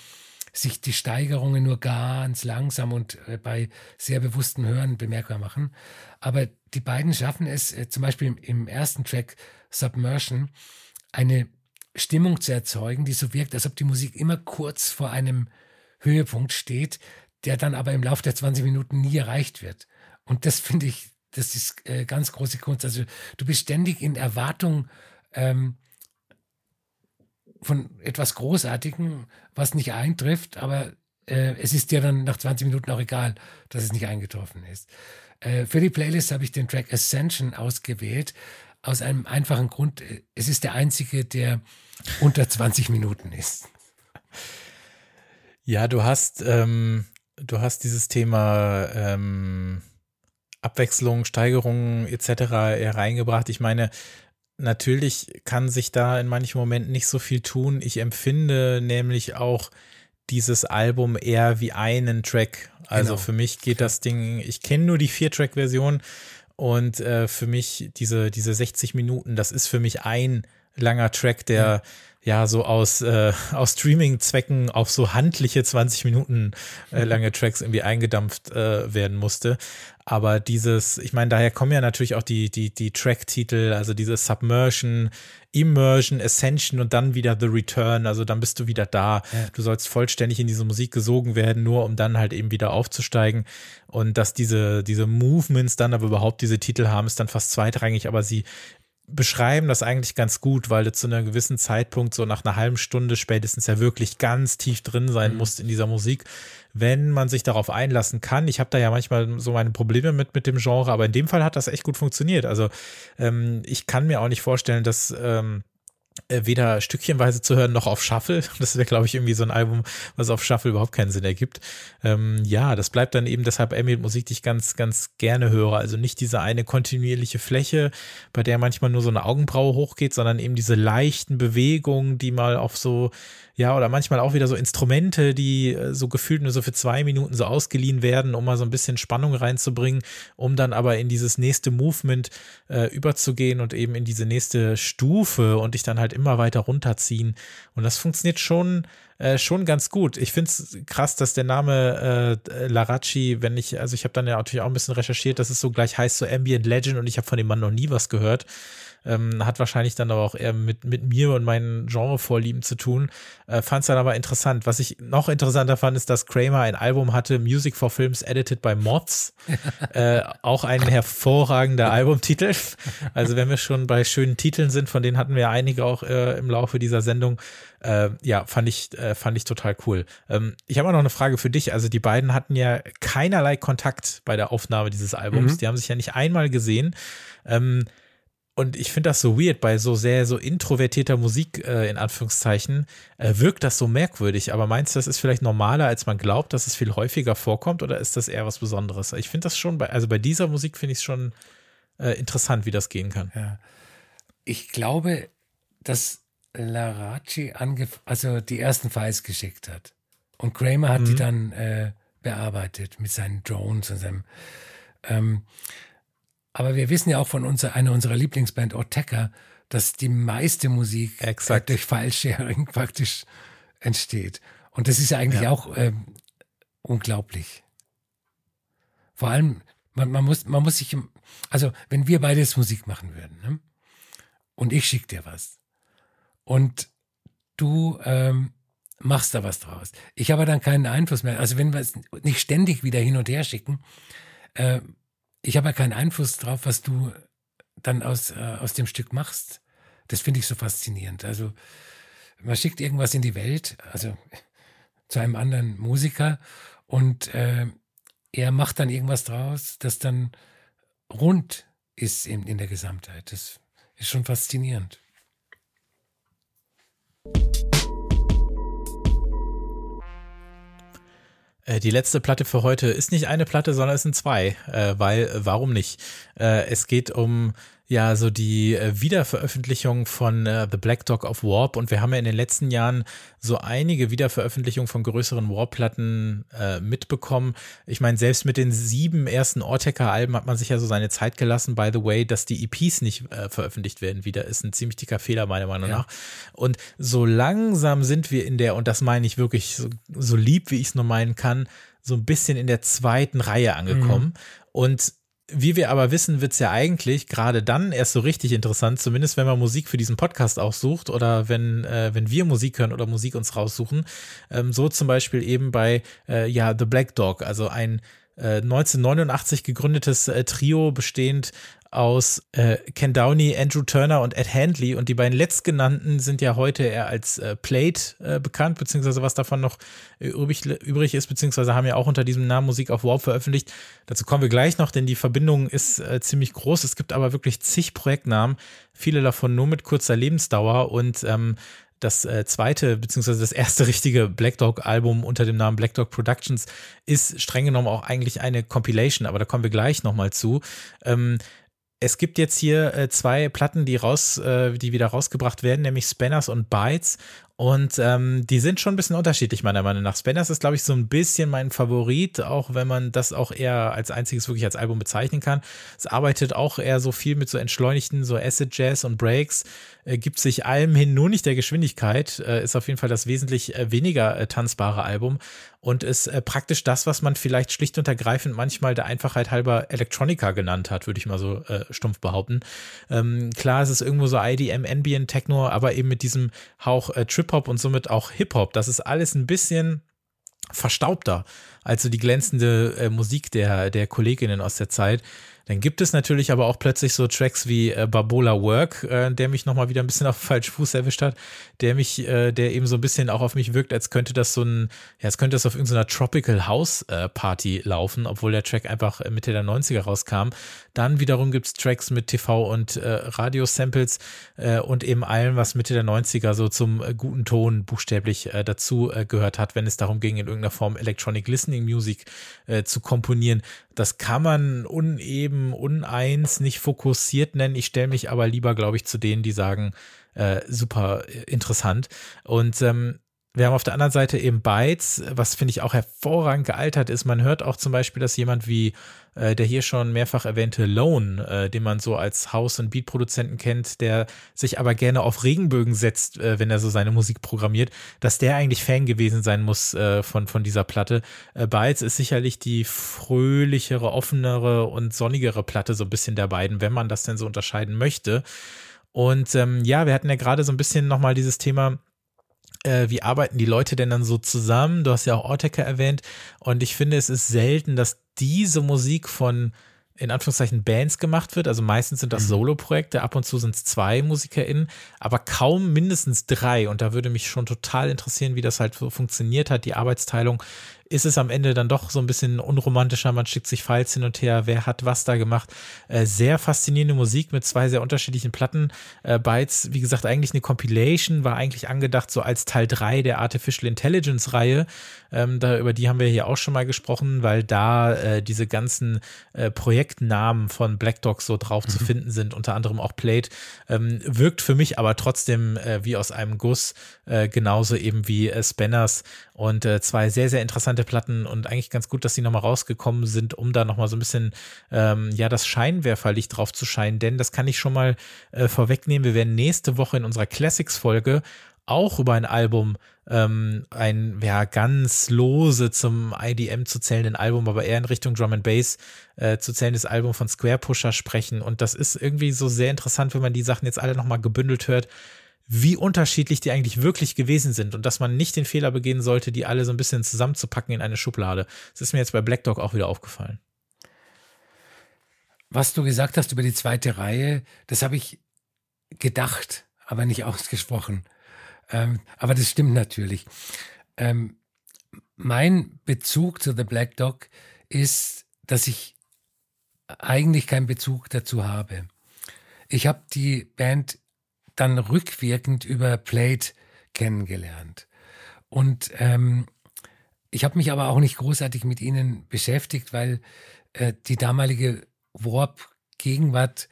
sich die Steigerungen nur ganz langsam und äh, bei sehr bewusstem Hören bemerkbar machen. Aber die beiden schaffen es, äh, zum Beispiel im, im, ersten Track Submersion, eine Stimmung zu erzeugen, die so wirkt, als ob die Musik immer kurz vor einem Höhepunkt steht, der dann aber im Laufe der 20 Minuten nie erreicht wird. Und das finde ich, das ist äh, ganz große Kunst. Also du bist ständig in Erwartung ähm, von etwas Großartigem, was nicht eintrifft, aber äh, es ist dir dann nach 20 Minuten auch egal, dass es nicht eingetroffen ist. Äh, für die Playlist habe ich den Track Ascension ausgewählt, aus einem einfachen Grund. Es ist der einzige, der unter 20 Minuten ist. Ja, du hast, ähm, du hast dieses Thema ähm, Abwechslung, Steigerungen etc. hereingebracht. Ich meine, natürlich kann sich da in manchen Momenten nicht so viel tun. Ich empfinde nämlich auch dieses Album eher wie einen Track. Also genau. für mich geht das Ding, ich kenne nur die Vier-Track-Version und äh, für mich diese, diese 60 Minuten, das ist für mich ein langer Track, der ja ja so aus, äh, aus Streaming-Zwecken auf so handliche 20 Minuten äh, lange Tracks irgendwie eingedampft äh, werden musste. Aber dieses, ich meine, daher kommen ja natürlich auch die, die, die Track-Titel, also diese Submersion, Immersion, Ascension und dann wieder The Return. Also dann bist du wieder da. Ja. Du sollst vollständig in diese Musik gesogen werden, nur um dann halt eben wieder aufzusteigen. Und dass diese, diese Movements dann aber überhaupt diese Titel haben, ist dann fast zweitrangig, aber sie beschreiben das eigentlich ganz gut, weil du zu einem gewissen Zeitpunkt, so nach einer halben Stunde spätestens ja wirklich ganz tief drin sein mhm. musst in dieser Musik, wenn man sich darauf einlassen kann. Ich habe da ja manchmal so meine Probleme mit, mit dem Genre, aber in dem Fall hat das echt gut funktioniert. Also ähm, ich kann mir auch nicht vorstellen, dass ähm, äh, weder stückchenweise zu hören noch auf Shuffle. Das wäre, glaube ich, irgendwie so ein Album, was auf Shuffle überhaupt keinen Sinn ergibt. Ähm, ja, das bleibt dann eben deshalb Ambient-Musik, die ich ganz, ganz gerne höre. Also nicht diese eine kontinuierliche Fläche, bei der manchmal nur so eine Augenbraue hochgeht, sondern eben diese leichten Bewegungen, die mal auf so ja, oder manchmal auch wieder so Instrumente, die äh, so gefühlt nur so für zwei Minuten so ausgeliehen werden, um mal so ein bisschen Spannung reinzubringen, um dann aber in dieses nächste Movement äh, überzugehen und eben in diese nächste Stufe und dich dann halt immer weiter runterziehen. Und das funktioniert schon äh, schon ganz gut. Ich finde es krass, dass der Name äh, Larachi, wenn ich, also ich habe dann ja natürlich auch ein bisschen recherchiert, dass es so gleich heißt so Ambient Legend und ich habe von dem Mann noch nie was gehört. Ähm, hat wahrscheinlich dann aber auch eher mit, mit mir und meinen Genrevorlieben zu tun. Äh, fand es dann aber interessant. Was ich noch interessanter fand, ist, dass Kramer ein Album hatte, Music for Films Edited by Mods. äh, auch ein hervorragender Albumtitel. Also wenn wir schon bei schönen Titeln sind, von denen hatten wir einige auch äh, im Laufe dieser Sendung. Äh, ja, fand ich, äh, fand ich total cool. Ähm, ich habe auch noch eine Frage für dich. Also die beiden hatten ja keinerlei Kontakt bei der Aufnahme dieses Albums. Mhm. Die haben sich ja nicht einmal gesehen. Ähm, und ich finde das so weird, bei so sehr so introvertierter Musik, äh, in Anführungszeichen, äh, wirkt das so merkwürdig. Aber meinst du, das ist vielleicht normaler, als man glaubt, dass es viel häufiger vorkommt, oder ist das eher was Besonderes? Ich finde das schon, bei, also bei dieser Musik finde ich es schon äh, interessant, wie das gehen kann. Ja. Ich glaube, dass Larachi also die ersten Files geschickt hat. Und Kramer hat mhm. die dann äh, bearbeitet mit seinen Drones und seinem ähm, aber wir wissen ja auch von unser, einer unserer Lieblingsband Ortega, dass die meiste Musik Exakt. durch File-Sharing praktisch entsteht. Und das ist ja eigentlich ja. auch ähm, unglaublich. Vor allem, man, man, muss, man muss sich, also wenn wir beides Musik machen würden, ne? und ich schicke dir was, und du ähm, machst da was draus. Ich habe dann keinen Einfluss mehr. Also wenn wir es nicht ständig wieder hin und her schicken, äh, ich habe ja keinen Einfluss drauf, was du dann aus, äh, aus dem Stück machst. Das finde ich so faszinierend. Also man schickt irgendwas in die Welt, also zu einem anderen Musiker und äh, er macht dann irgendwas draus, das dann rund ist in, in der Gesamtheit. Das ist schon faszinierend. Die letzte Platte für heute ist nicht eine Platte, sondern es sind zwei, äh, weil warum nicht? Äh, es geht um ja so die äh, Wiederveröffentlichung von äh, The Black Dog of Warp und wir haben ja in den letzten Jahren so einige Wiederveröffentlichungen von größeren Warp-Platten äh, mitbekommen. Ich meine, selbst mit den sieben ersten Orteca-Alben hat man sich ja so seine Zeit gelassen. By the way, dass die EPs nicht äh, veröffentlicht werden wieder, ist ein ziemlich dicker Fehler meiner Meinung ja. nach. Und so langsam sind wir in der, und das meine ich wirklich so, so lieb, wie ich es nur meinen kann, so ein bisschen in der zweiten Reihe angekommen. Mhm. Und wie wir aber wissen, wird es ja eigentlich gerade dann erst so richtig interessant, zumindest wenn man Musik für diesen Podcast auch sucht oder wenn, äh, wenn wir Musik hören oder Musik uns raussuchen. Ähm, so zum Beispiel eben bei äh, ja, The Black Dog, also ein 1989 äh, gegründetes äh, Trio bestehend aus äh, Ken Downey, Andrew Turner und Ed Handley. Und die beiden letztgenannten sind ja heute eher als äh, Plate äh, bekannt, beziehungsweise was davon noch äh, übrig, übrig ist, beziehungsweise haben ja auch unter diesem Namen Musik auf Warp veröffentlicht. Dazu kommen wir gleich noch, denn die Verbindung ist äh, ziemlich groß. Es gibt aber wirklich zig Projektnamen, viele davon nur mit kurzer Lebensdauer und ähm, das äh, zweite beziehungsweise das erste richtige Black Dog Album unter dem Namen Black Dog Productions ist streng genommen auch eigentlich eine Compilation, aber da kommen wir gleich nochmal zu. Ähm, es gibt jetzt hier äh, zwei Platten, die raus, äh, die wieder rausgebracht werden, nämlich Spanners und Bytes. Und ähm, die sind schon ein bisschen unterschiedlich, meiner Meinung nach. Spanners ist, glaube ich, so ein bisschen mein Favorit, auch wenn man das auch eher als einziges wirklich als Album bezeichnen kann. Es arbeitet auch eher so viel mit so entschleunigten, so Acid Jazz und Breaks, äh, gibt sich allem hin nur nicht der Geschwindigkeit, äh, ist auf jeden Fall das wesentlich äh, weniger äh, tanzbare Album und ist äh, praktisch das, was man vielleicht schlicht und ergreifend manchmal der Einfachheit halber Electronica genannt hat, würde ich mal so äh, stumpf behaupten. Ähm, klar, es ist irgendwo so IDM, Ambient, Techno, aber eben mit diesem Hauch äh, Trip-Hop und somit auch Hip-Hop. Das ist alles ein bisschen verstaubter als so die glänzende äh, Musik der, der Kolleginnen aus der Zeit. Dann gibt es natürlich aber auch plötzlich so Tracks wie äh, Barbola Work, äh, der mich nochmal wieder ein bisschen auf falsch Fuß erwischt hat, der mich, äh, der eben so ein bisschen auch auf mich wirkt, als könnte das so ein, ja, als könnte das auf irgendeiner Tropical House äh, Party laufen, obwohl der Track einfach Mitte der 90er rauskam. Dann wiederum gibt's Tracks mit TV und äh, Radio-Samples äh, und eben allem, was Mitte der 90er so zum äh, guten Ton buchstäblich äh, dazu äh, gehört hat, wenn es darum ging, in irgendeiner Form Electronic Listening Music äh, zu komponieren. Das kann man uneben, uneins, nicht fokussiert nennen. Ich stelle mich aber lieber, glaube ich, zu denen, die sagen, äh, super interessant. Und ähm, wir haben auf der anderen Seite eben Bytes, was finde ich auch hervorragend gealtert ist. Man hört auch zum Beispiel, dass jemand wie äh, der hier schon mehrfach erwähnte Lone, äh, den man so als House- und Beat-Produzenten kennt, der sich aber gerne auf Regenbögen setzt, äh, wenn er so seine Musik programmiert, dass der eigentlich Fan gewesen sein muss äh, von, von dieser Platte. Äh, Bytes ist sicherlich die fröhlichere, offenere und sonnigere Platte, so ein bisschen der beiden, wenn man das denn so unterscheiden möchte. Und ähm, ja, wir hatten ja gerade so ein bisschen nochmal dieses Thema, äh, wie arbeiten die Leute denn dann so zusammen? Du hast ja auch Orteka erwähnt. Und ich finde, es ist selten, dass diese Musik von in Anführungszeichen Bands gemacht wird. Also meistens sind das mhm. Solo-Projekte, ab und zu sind es zwei MusikerInnen, aber kaum mindestens drei. Und da würde mich schon total interessieren, wie das halt so funktioniert hat, die Arbeitsteilung ist es am Ende dann doch so ein bisschen unromantischer. Man schickt sich Files hin und her, wer hat was da gemacht. Äh, sehr faszinierende Musik mit zwei sehr unterschiedlichen Platten. Äh, Bytes, wie gesagt, eigentlich eine Compilation, war eigentlich angedacht so als Teil 3 der Artificial Intelligence Reihe. Ähm, da, über die haben wir hier auch schon mal gesprochen, weil da äh, diese ganzen äh, Projektnamen von Black Dog so drauf mhm. zu finden sind, unter anderem auch Plate. Ähm, wirkt für mich aber trotzdem äh, wie aus einem Guss, äh, genauso eben wie Spanners und zwei sehr, sehr interessante Platten und eigentlich ganz gut, dass sie nochmal rausgekommen sind, um da nochmal so ein bisschen, ähm, ja, das Scheinwerferlicht drauf zu scheinen. Denn das kann ich schon mal äh, vorwegnehmen. Wir werden nächste Woche in unserer Classics-Folge auch über ein Album, ähm, ein ja ganz lose zum IDM zu zählenden Album, aber eher in Richtung Drum and Bass äh, zu zählendes Album von Square Pusher sprechen. Und das ist irgendwie so sehr interessant, wenn man die Sachen jetzt alle nochmal gebündelt hört wie unterschiedlich die eigentlich wirklich gewesen sind und dass man nicht den Fehler begehen sollte, die alle so ein bisschen zusammenzupacken in eine Schublade. Das ist mir jetzt bei Black Dog auch wieder aufgefallen. Was du gesagt hast über die zweite Reihe, das habe ich gedacht, aber nicht ausgesprochen. Ähm, aber das stimmt natürlich. Ähm, mein Bezug zu The Black Dog ist, dass ich eigentlich keinen Bezug dazu habe. Ich habe die Band dann rückwirkend über Plate kennengelernt. Und ähm, ich habe mich aber auch nicht großartig mit ihnen beschäftigt, weil äh, die damalige Warp-Gegenwart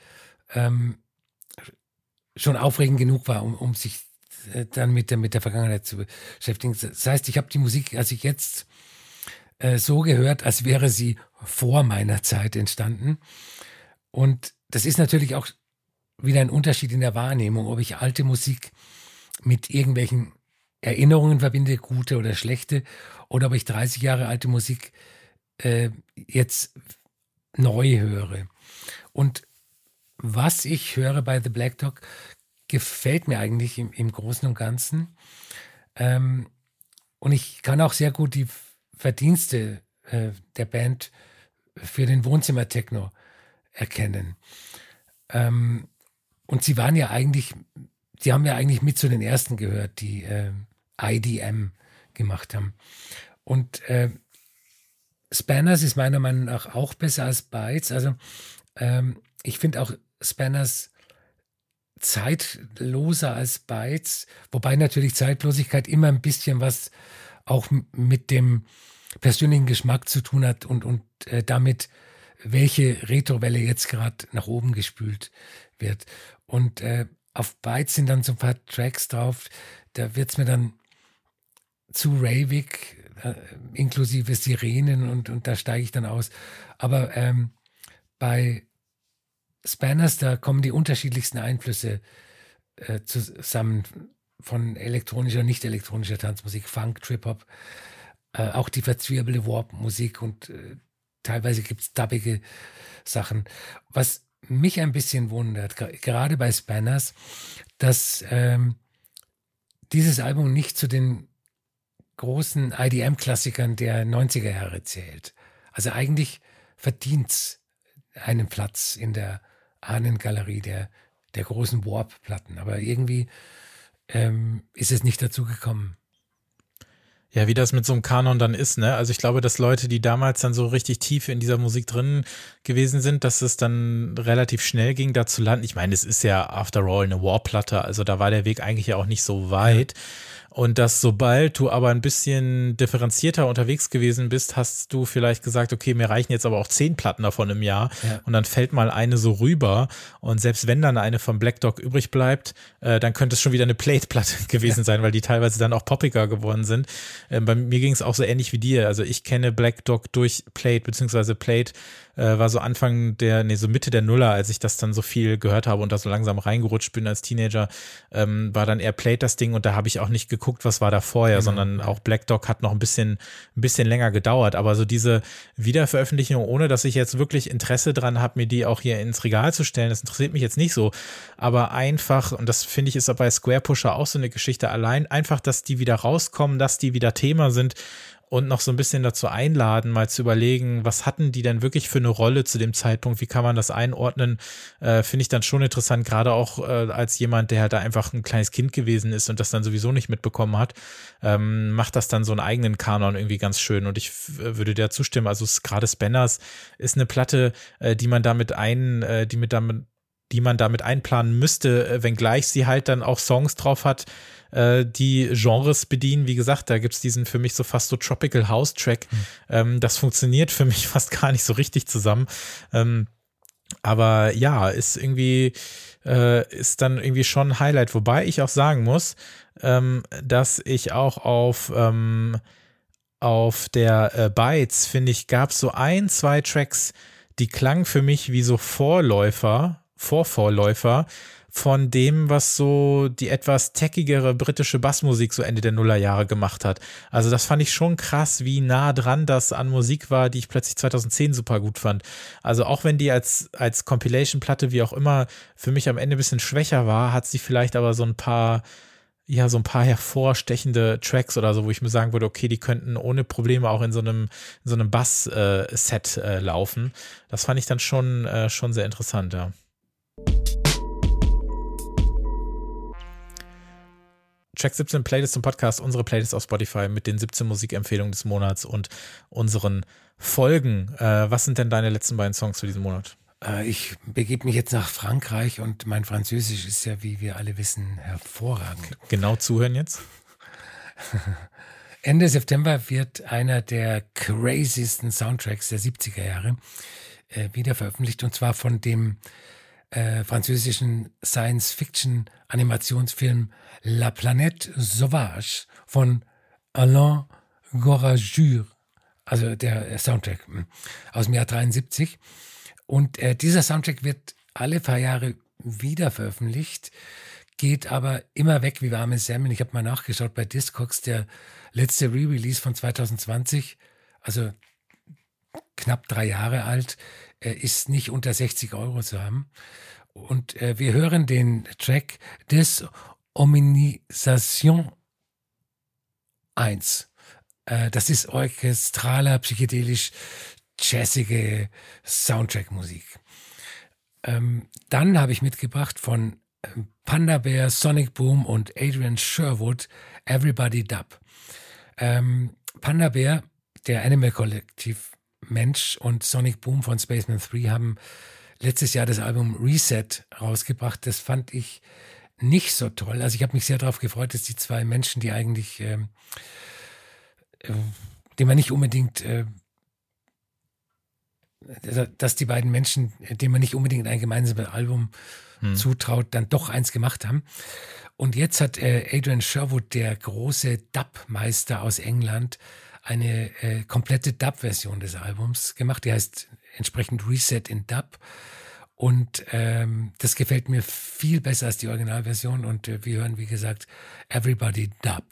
ähm, schon aufregend genug war, um, um sich äh, dann mit der, mit der Vergangenheit zu beschäftigen. Das heißt, ich habe die Musik, als ich jetzt äh, so gehört, als wäre sie vor meiner Zeit entstanden. Und das ist natürlich auch wieder ein Unterschied in der Wahrnehmung, ob ich alte Musik mit irgendwelchen Erinnerungen verbinde, gute oder schlechte, oder ob ich 30 Jahre alte Musik äh, jetzt neu höre. Und was ich höre bei The Black Dog, gefällt mir eigentlich im, im Großen und Ganzen. Ähm, und ich kann auch sehr gut die Verdienste äh, der Band für den Wohnzimmer-Techno erkennen. Ähm, und sie waren ja eigentlich, sie haben ja eigentlich mit zu den ersten gehört, die äh, IDM gemacht haben. Und äh, Spanners ist meiner Meinung nach auch besser als Bytes. Also ähm, ich finde auch Spanners zeitloser als Bytes, wobei natürlich Zeitlosigkeit immer ein bisschen was auch mit dem persönlichen Geschmack zu tun hat und, und äh, damit, welche Retrowelle jetzt gerade nach oben gespült wird. Und äh, auf Bytes sind dann so ein paar Tracks drauf, da wird es mir dann zu ravig, äh, inklusive Sirenen und, und da steige ich dann aus. Aber ähm, bei Spanners, da kommen die unterschiedlichsten Einflüsse äh, zusammen von elektronischer und nicht elektronischer Tanzmusik, Funk, Trip-Hop, äh, auch die verzwirbelte Warp-Musik und äh, teilweise gibt es dubbige Sachen. Was mich ein bisschen wundert, gerade bei Spanners, dass ähm, dieses Album nicht zu den großen IDM-Klassikern der 90er Jahre zählt. Also eigentlich verdient es einen Platz in der Ahnengalerie der, der großen Warp-Platten. Aber irgendwie ähm, ist es nicht dazu gekommen. Ja, wie das mit so einem Kanon dann ist, ne? Also ich glaube, dass Leute, die damals dann so richtig tief in dieser Musik drin gewesen sind, dass es dann relativ schnell ging, da zu landen. Ich meine, es ist ja after all eine Warplatte, also da war der Weg eigentlich ja auch nicht so weit. Und dass sobald du aber ein bisschen differenzierter unterwegs gewesen bist, hast du vielleicht gesagt, okay, mir reichen jetzt aber auch zehn Platten davon im Jahr. Ja. Und dann fällt mal eine so rüber. Und selbst wenn dann eine vom Black Dog übrig bleibt, äh, dann könnte es schon wieder eine Plate-Platte gewesen ja. sein, weil die teilweise dann auch poppiger geworden sind. Äh, bei mir ging es auch so ähnlich wie dir. Also ich kenne Black Dog durch Plate, beziehungsweise Plate äh, war so Anfang der, nee, so Mitte der Nuller, als ich das dann so viel gehört habe und da so langsam reingerutscht bin als Teenager, ähm, war dann eher Plate das Ding und da habe ich auch nicht geguckt, was war da vorher, mhm. sondern auch Black Dog hat noch ein bisschen, ein bisschen länger gedauert. Aber so diese Wiederveröffentlichung, ohne dass ich jetzt wirklich Interesse dran habe, mir die auch hier ins Regal zu stellen, das interessiert mich jetzt nicht so. Aber einfach, und das finde ich ist bei Square Pusher auch so eine Geschichte allein, einfach, dass die wieder rauskommen, dass die wieder Thema sind, und noch so ein bisschen dazu einladen, mal zu überlegen, was hatten die denn wirklich für eine Rolle zu dem Zeitpunkt, wie kann man das einordnen, äh, finde ich dann schon interessant, gerade auch äh, als jemand, der halt da einfach ein kleines Kind gewesen ist und das dann sowieso nicht mitbekommen hat, ähm, macht das dann so einen eigenen Kanon irgendwie ganz schön. Und ich würde der zustimmen, also gerade Spanners ist eine Platte, äh, die man damit ein, äh, die mit damit die man damit einplanen müsste, äh, wenngleich sie halt dann auch Songs drauf hat, äh, die Genres bedienen. Wie gesagt, da gibt es diesen für mich so fast so Tropical House Track. Mhm. Das funktioniert für mich fast gar nicht so richtig zusammen. Ähm, aber ja, ist irgendwie, äh, ist dann irgendwie schon ein Highlight. Wobei ich auch sagen muss, ähm, dass ich auch auf, auf der Bytes, finde ich, gab es so ein, zwei Tracks, die klangen für mich wie so Vorläufer, Vorvorläufer von dem, was so die etwas techigere britische Bassmusik so Ende der Nullerjahre gemacht hat. Also das fand ich schon krass, wie nah dran das an Musik war, die ich plötzlich 2010 super gut fand. Also auch wenn die als, als Compilation-Platte, wie auch immer, für mich am Ende ein bisschen schwächer war, hat sie vielleicht aber so ein paar ja, so ein paar hervorstechende Tracks oder so, wo ich mir sagen würde, okay, die könnten ohne Probleme auch in so einem, in so einem Bass-Set äh, äh, laufen. Das fand ich dann schon, äh, schon sehr interessant, ja. Track 17 Playlist zum Podcast, unsere Playlist auf Spotify mit den 17 Musikempfehlungen des Monats und unseren Folgen. Äh, was sind denn deine letzten beiden Songs für diesen Monat? Äh, ich begebe mich jetzt nach Frankreich und mein Französisch ist ja, wie wir alle wissen, hervorragend. Genau zuhören jetzt. Ende September wird einer der craziesten Soundtracks der 70er Jahre äh, wieder veröffentlicht und zwar von dem äh, französischen Science-Fiction-Animationsfilm La Planète Sauvage von Alain Gorajur, also der Soundtrack hm, aus dem Jahr 73. Und äh, dieser Soundtrack wird alle paar Jahre wieder veröffentlicht, geht aber immer weg wie warme Semmeln. Ich habe mal nachgeschaut bei Discogs, der letzte Re-Release von 2020, also knapp drei Jahre alt, äh, ist nicht unter 60 Euro zu haben. Und äh, wir hören den Track des Ominisation 1. Äh, das ist orchestraler, psychedelisch, jazzige Soundtrack-Musik. Ähm, dann habe ich mitgebracht von ähm, Panda Bear, Sonic Boom und Adrian Sherwood Everybody Dub. Ähm, Panda Bear, der Animal Kollektiv Mensch und Sonic Boom von Spaceman 3 haben letztes Jahr das Album Reset rausgebracht. Das fand ich nicht so toll. Also ich habe mich sehr darauf gefreut, dass die zwei Menschen, die eigentlich, ähm, äh, die man nicht unbedingt, äh, dass die beiden Menschen, denen man nicht unbedingt ein gemeinsames Album hm. zutraut, dann doch eins gemacht haben. Und jetzt hat äh, Adrian Sherwood, der große Dub-Meister aus England, eine äh, komplette Dub-Version des Albums gemacht. Die heißt entsprechend Reset in Dub. Und ähm, das gefällt mir viel besser als die Originalversion. Und äh, wir hören, wie gesagt, Everybody Dub.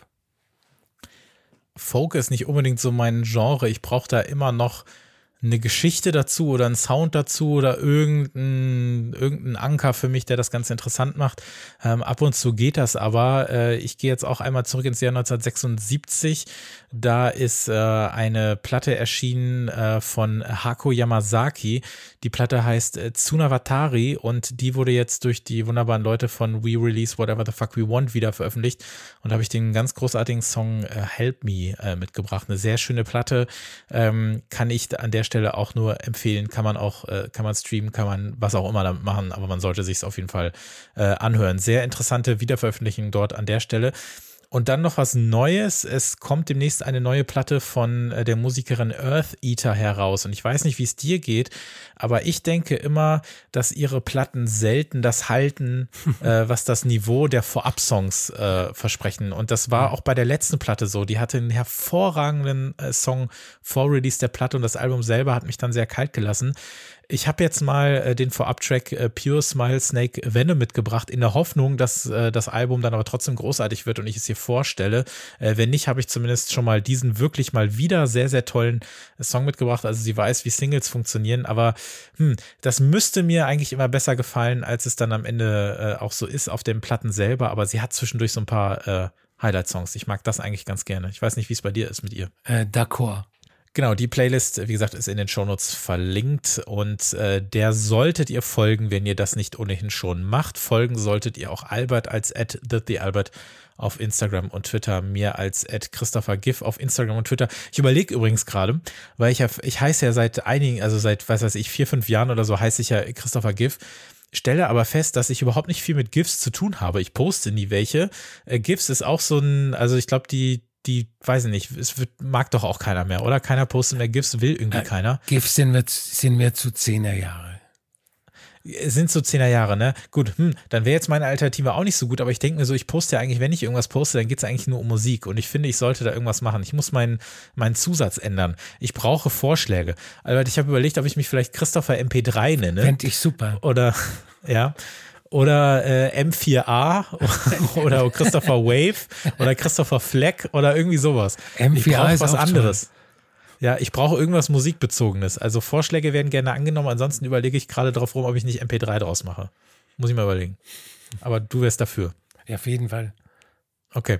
Folk ist nicht unbedingt so mein Genre. Ich brauche da immer noch eine Geschichte dazu oder einen Sound dazu oder irgendein, irgendein Anker für mich, der das Ganze interessant macht. Ähm, ab und zu geht das aber. Äh, ich gehe jetzt auch einmal zurück ins Jahr 1976. Da ist äh, eine Platte erschienen äh, von Hako Yamazaki. Die Platte heißt äh, Tsunawatari und die wurde jetzt durch die wunderbaren Leute von We Release Whatever the Fuck We Want wieder veröffentlicht. Und da habe ich den ganz großartigen Song äh, Help Me äh, mitgebracht. Eine sehr schöne Platte. Ähm, kann ich an der Stelle auch nur empfehlen. Kann man auch, äh, kann man streamen, kann man was auch immer damit machen, aber man sollte sich es auf jeden Fall äh, anhören. Sehr interessante Wiederveröffentlichung dort an der Stelle. Und dann noch was Neues. Es kommt demnächst eine neue Platte von äh, der Musikerin Earth Eater heraus. Und ich weiß nicht, wie es dir geht, aber ich denke immer, dass ihre Platten selten das halten, äh, was das Niveau der Vorab-Songs äh, versprechen. Und das war auch bei der letzten Platte so. Die hatte einen hervorragenden äh, Song vor Release der Platte und das Album selber hat mich dann sehr kalt gelassen. Ich habe jetzt mal äh, den Vorab-Track äh, Pure Smile Snake Venom mitgebracht, in der Hoffnung, dass äh, das Album dann aber trotzdem großartig wird und ich es hier vorstelle. Äh, wenn nicht, habe ich zumindest schon mal diesen wirklich mal wieder sehr, sehr tollen äh, Song mitgebracht. Also sie weiß, wie Singles funktionieren, aber hm, das müsste mir eigentlich immer besser gefallen, als es dann am Ende äh, auch so ist auf den Platten selber. Aber sie hat zwischendurch so ein paar äh, Highlight-Songs. Ich mag das eigentlich ganz gerne. Ich weiß nicht, wie es bei dir ist mit ihr. Äh, D'accord. Genau, die Playlist, wie gesagt, ist in den Shownotes verlinkt und äh, der solltet ihr folgen, wenn ihr das nicht ohnehin schon macht. Folgen solltet ihr auch Albert als at TheAlbert auf Instagram und Twitter, mir als at Christopher Giff auf Instagram und Twitter. Ich überlege übrigens gerade, weil ich ja, ich heiße ja seit einigen, also seit, was weiß ich, vier, fünf Jahren oder so heiße ich ja Christopher Giff stelle aber fest, dass ich überhaupt nicht viel mit GIFs zu tun habe. Ich poste nie welche. Äh, GIFs ist auch so ein, also ich glaube, die, die, weiß ich nicht, es wird, mag doch auch keiner mehr, oder? Keiner postet mehr GIFs, will irgendwie äh, keiner. GIFs sind wir, sind wir zu zehner Jahre. Sind so zehner Jahre, ne? Gut, hm, dann wäre jetzt meine Alternative auch nicht so gut, aber ich denke mir so, ich poste ja eigentlich, wenn ich irgendwas poste, dann geht es eigentlich nur um Musik und ich finde, ich sollte da irgendwas machen. Ich muss meinen, meinen Zusatz ändern. Ich brauche Vorschläge. Albert, ich habe überlegt, ob ich mich vielleicht Christopher MP3 nenne. Fände ich super. Oder, ja oder äh, M4A oder Christopher Wave oder Christopher Fleck oder irgendwie sowas. M4A ist was anderes. Toll. Ja, ich brauche irgendwas Musikbezogenes. Also Vorschläge werden gerne angenommen. Ansonsten überlege ich gerade darauf rum, ob ich nicht MP3 draus mache. Muss ich mal überlegen. Aber du wärst dafür. Ja, auf jeden Fall. Okay.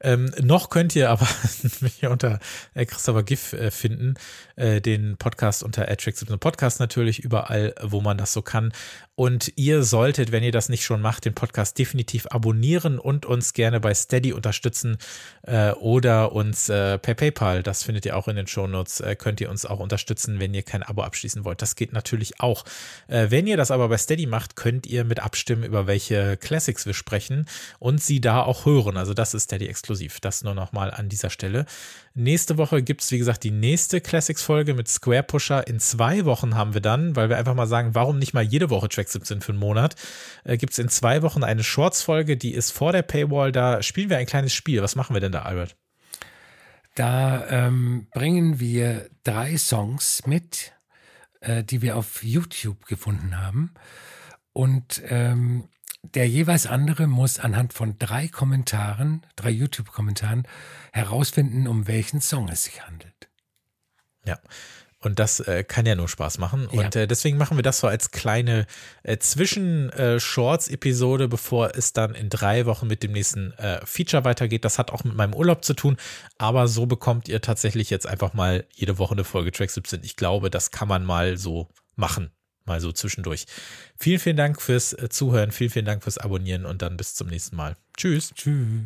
Ähm, noch könnt ihr aber mich unter äh, Christopher Giff äh, finden, äh, den Podcast unter Atrix Podcast natürlich, überall, wo man das so kann. Und ihr solltet, wenn ihr das nicht schon macht, den Podcast definitiv abonnieren und uns gerne bei Steady unterstützen äh, oder uns äh, per PayPal, das findet ihr auch in den Shownotes, äh, könnt ihr uns auch unterstützen, wenn ihr kein Abo abschließen wollt. Das geht natürlich auch. Äh, wenn ihr das aber bei Steady macht, könnt ihr mit abstimmen, über welche Classics wir sprechen und sie da auch hören. Also das ist Steady exklusiv. Das nur nochmal an dieser Stelle. Nächste Woche gibt es, wie gesagt, die nächste Classics-Folge mit Square Pusher. In zwei Wochen haben wir dann, weil wir einfach mal sagen, warum nicht mal jede Woche Track 17 für einen Monat, äh, gibt es in zwei Wochen eine Shorts-Folge, die ist vor der Paywall. Da spielen wir ein kleines Spiel. Was machen wir denn da, Albert? Da ähm, bringen wir drei Songs mit, äh, die wir auf YouTube gefunden haben. Und ähm, der jeweils andere muss anhand von drei Kommentaren, drei YouTube-Kommentaren, herausfinden, um welchen Song es sich handelt. Ja. Und das äh, kann ja nur Spaß machen. Und ja. äh, deswegen machen wir das so als kleine äh, Zwischen-Shorts-Episode, bevor es dann in drei Wochen mit dem nächsten äh, Feature weitergeht. Das hat auch mit meinem Urlaub zu tun. Aber so bekommt ihr tatsächlich jetzt einfach mal jede Woche eine Folge Track 17. Ich glaube, das kann man mal so machen. Mal so zwischendurch. Vielen, vielen Dank fürs äh, Zuhören. Vielen, vielen Dank fürs Abonnieren und dann bis zum nächsten Mal. Tschüss. Tschüss.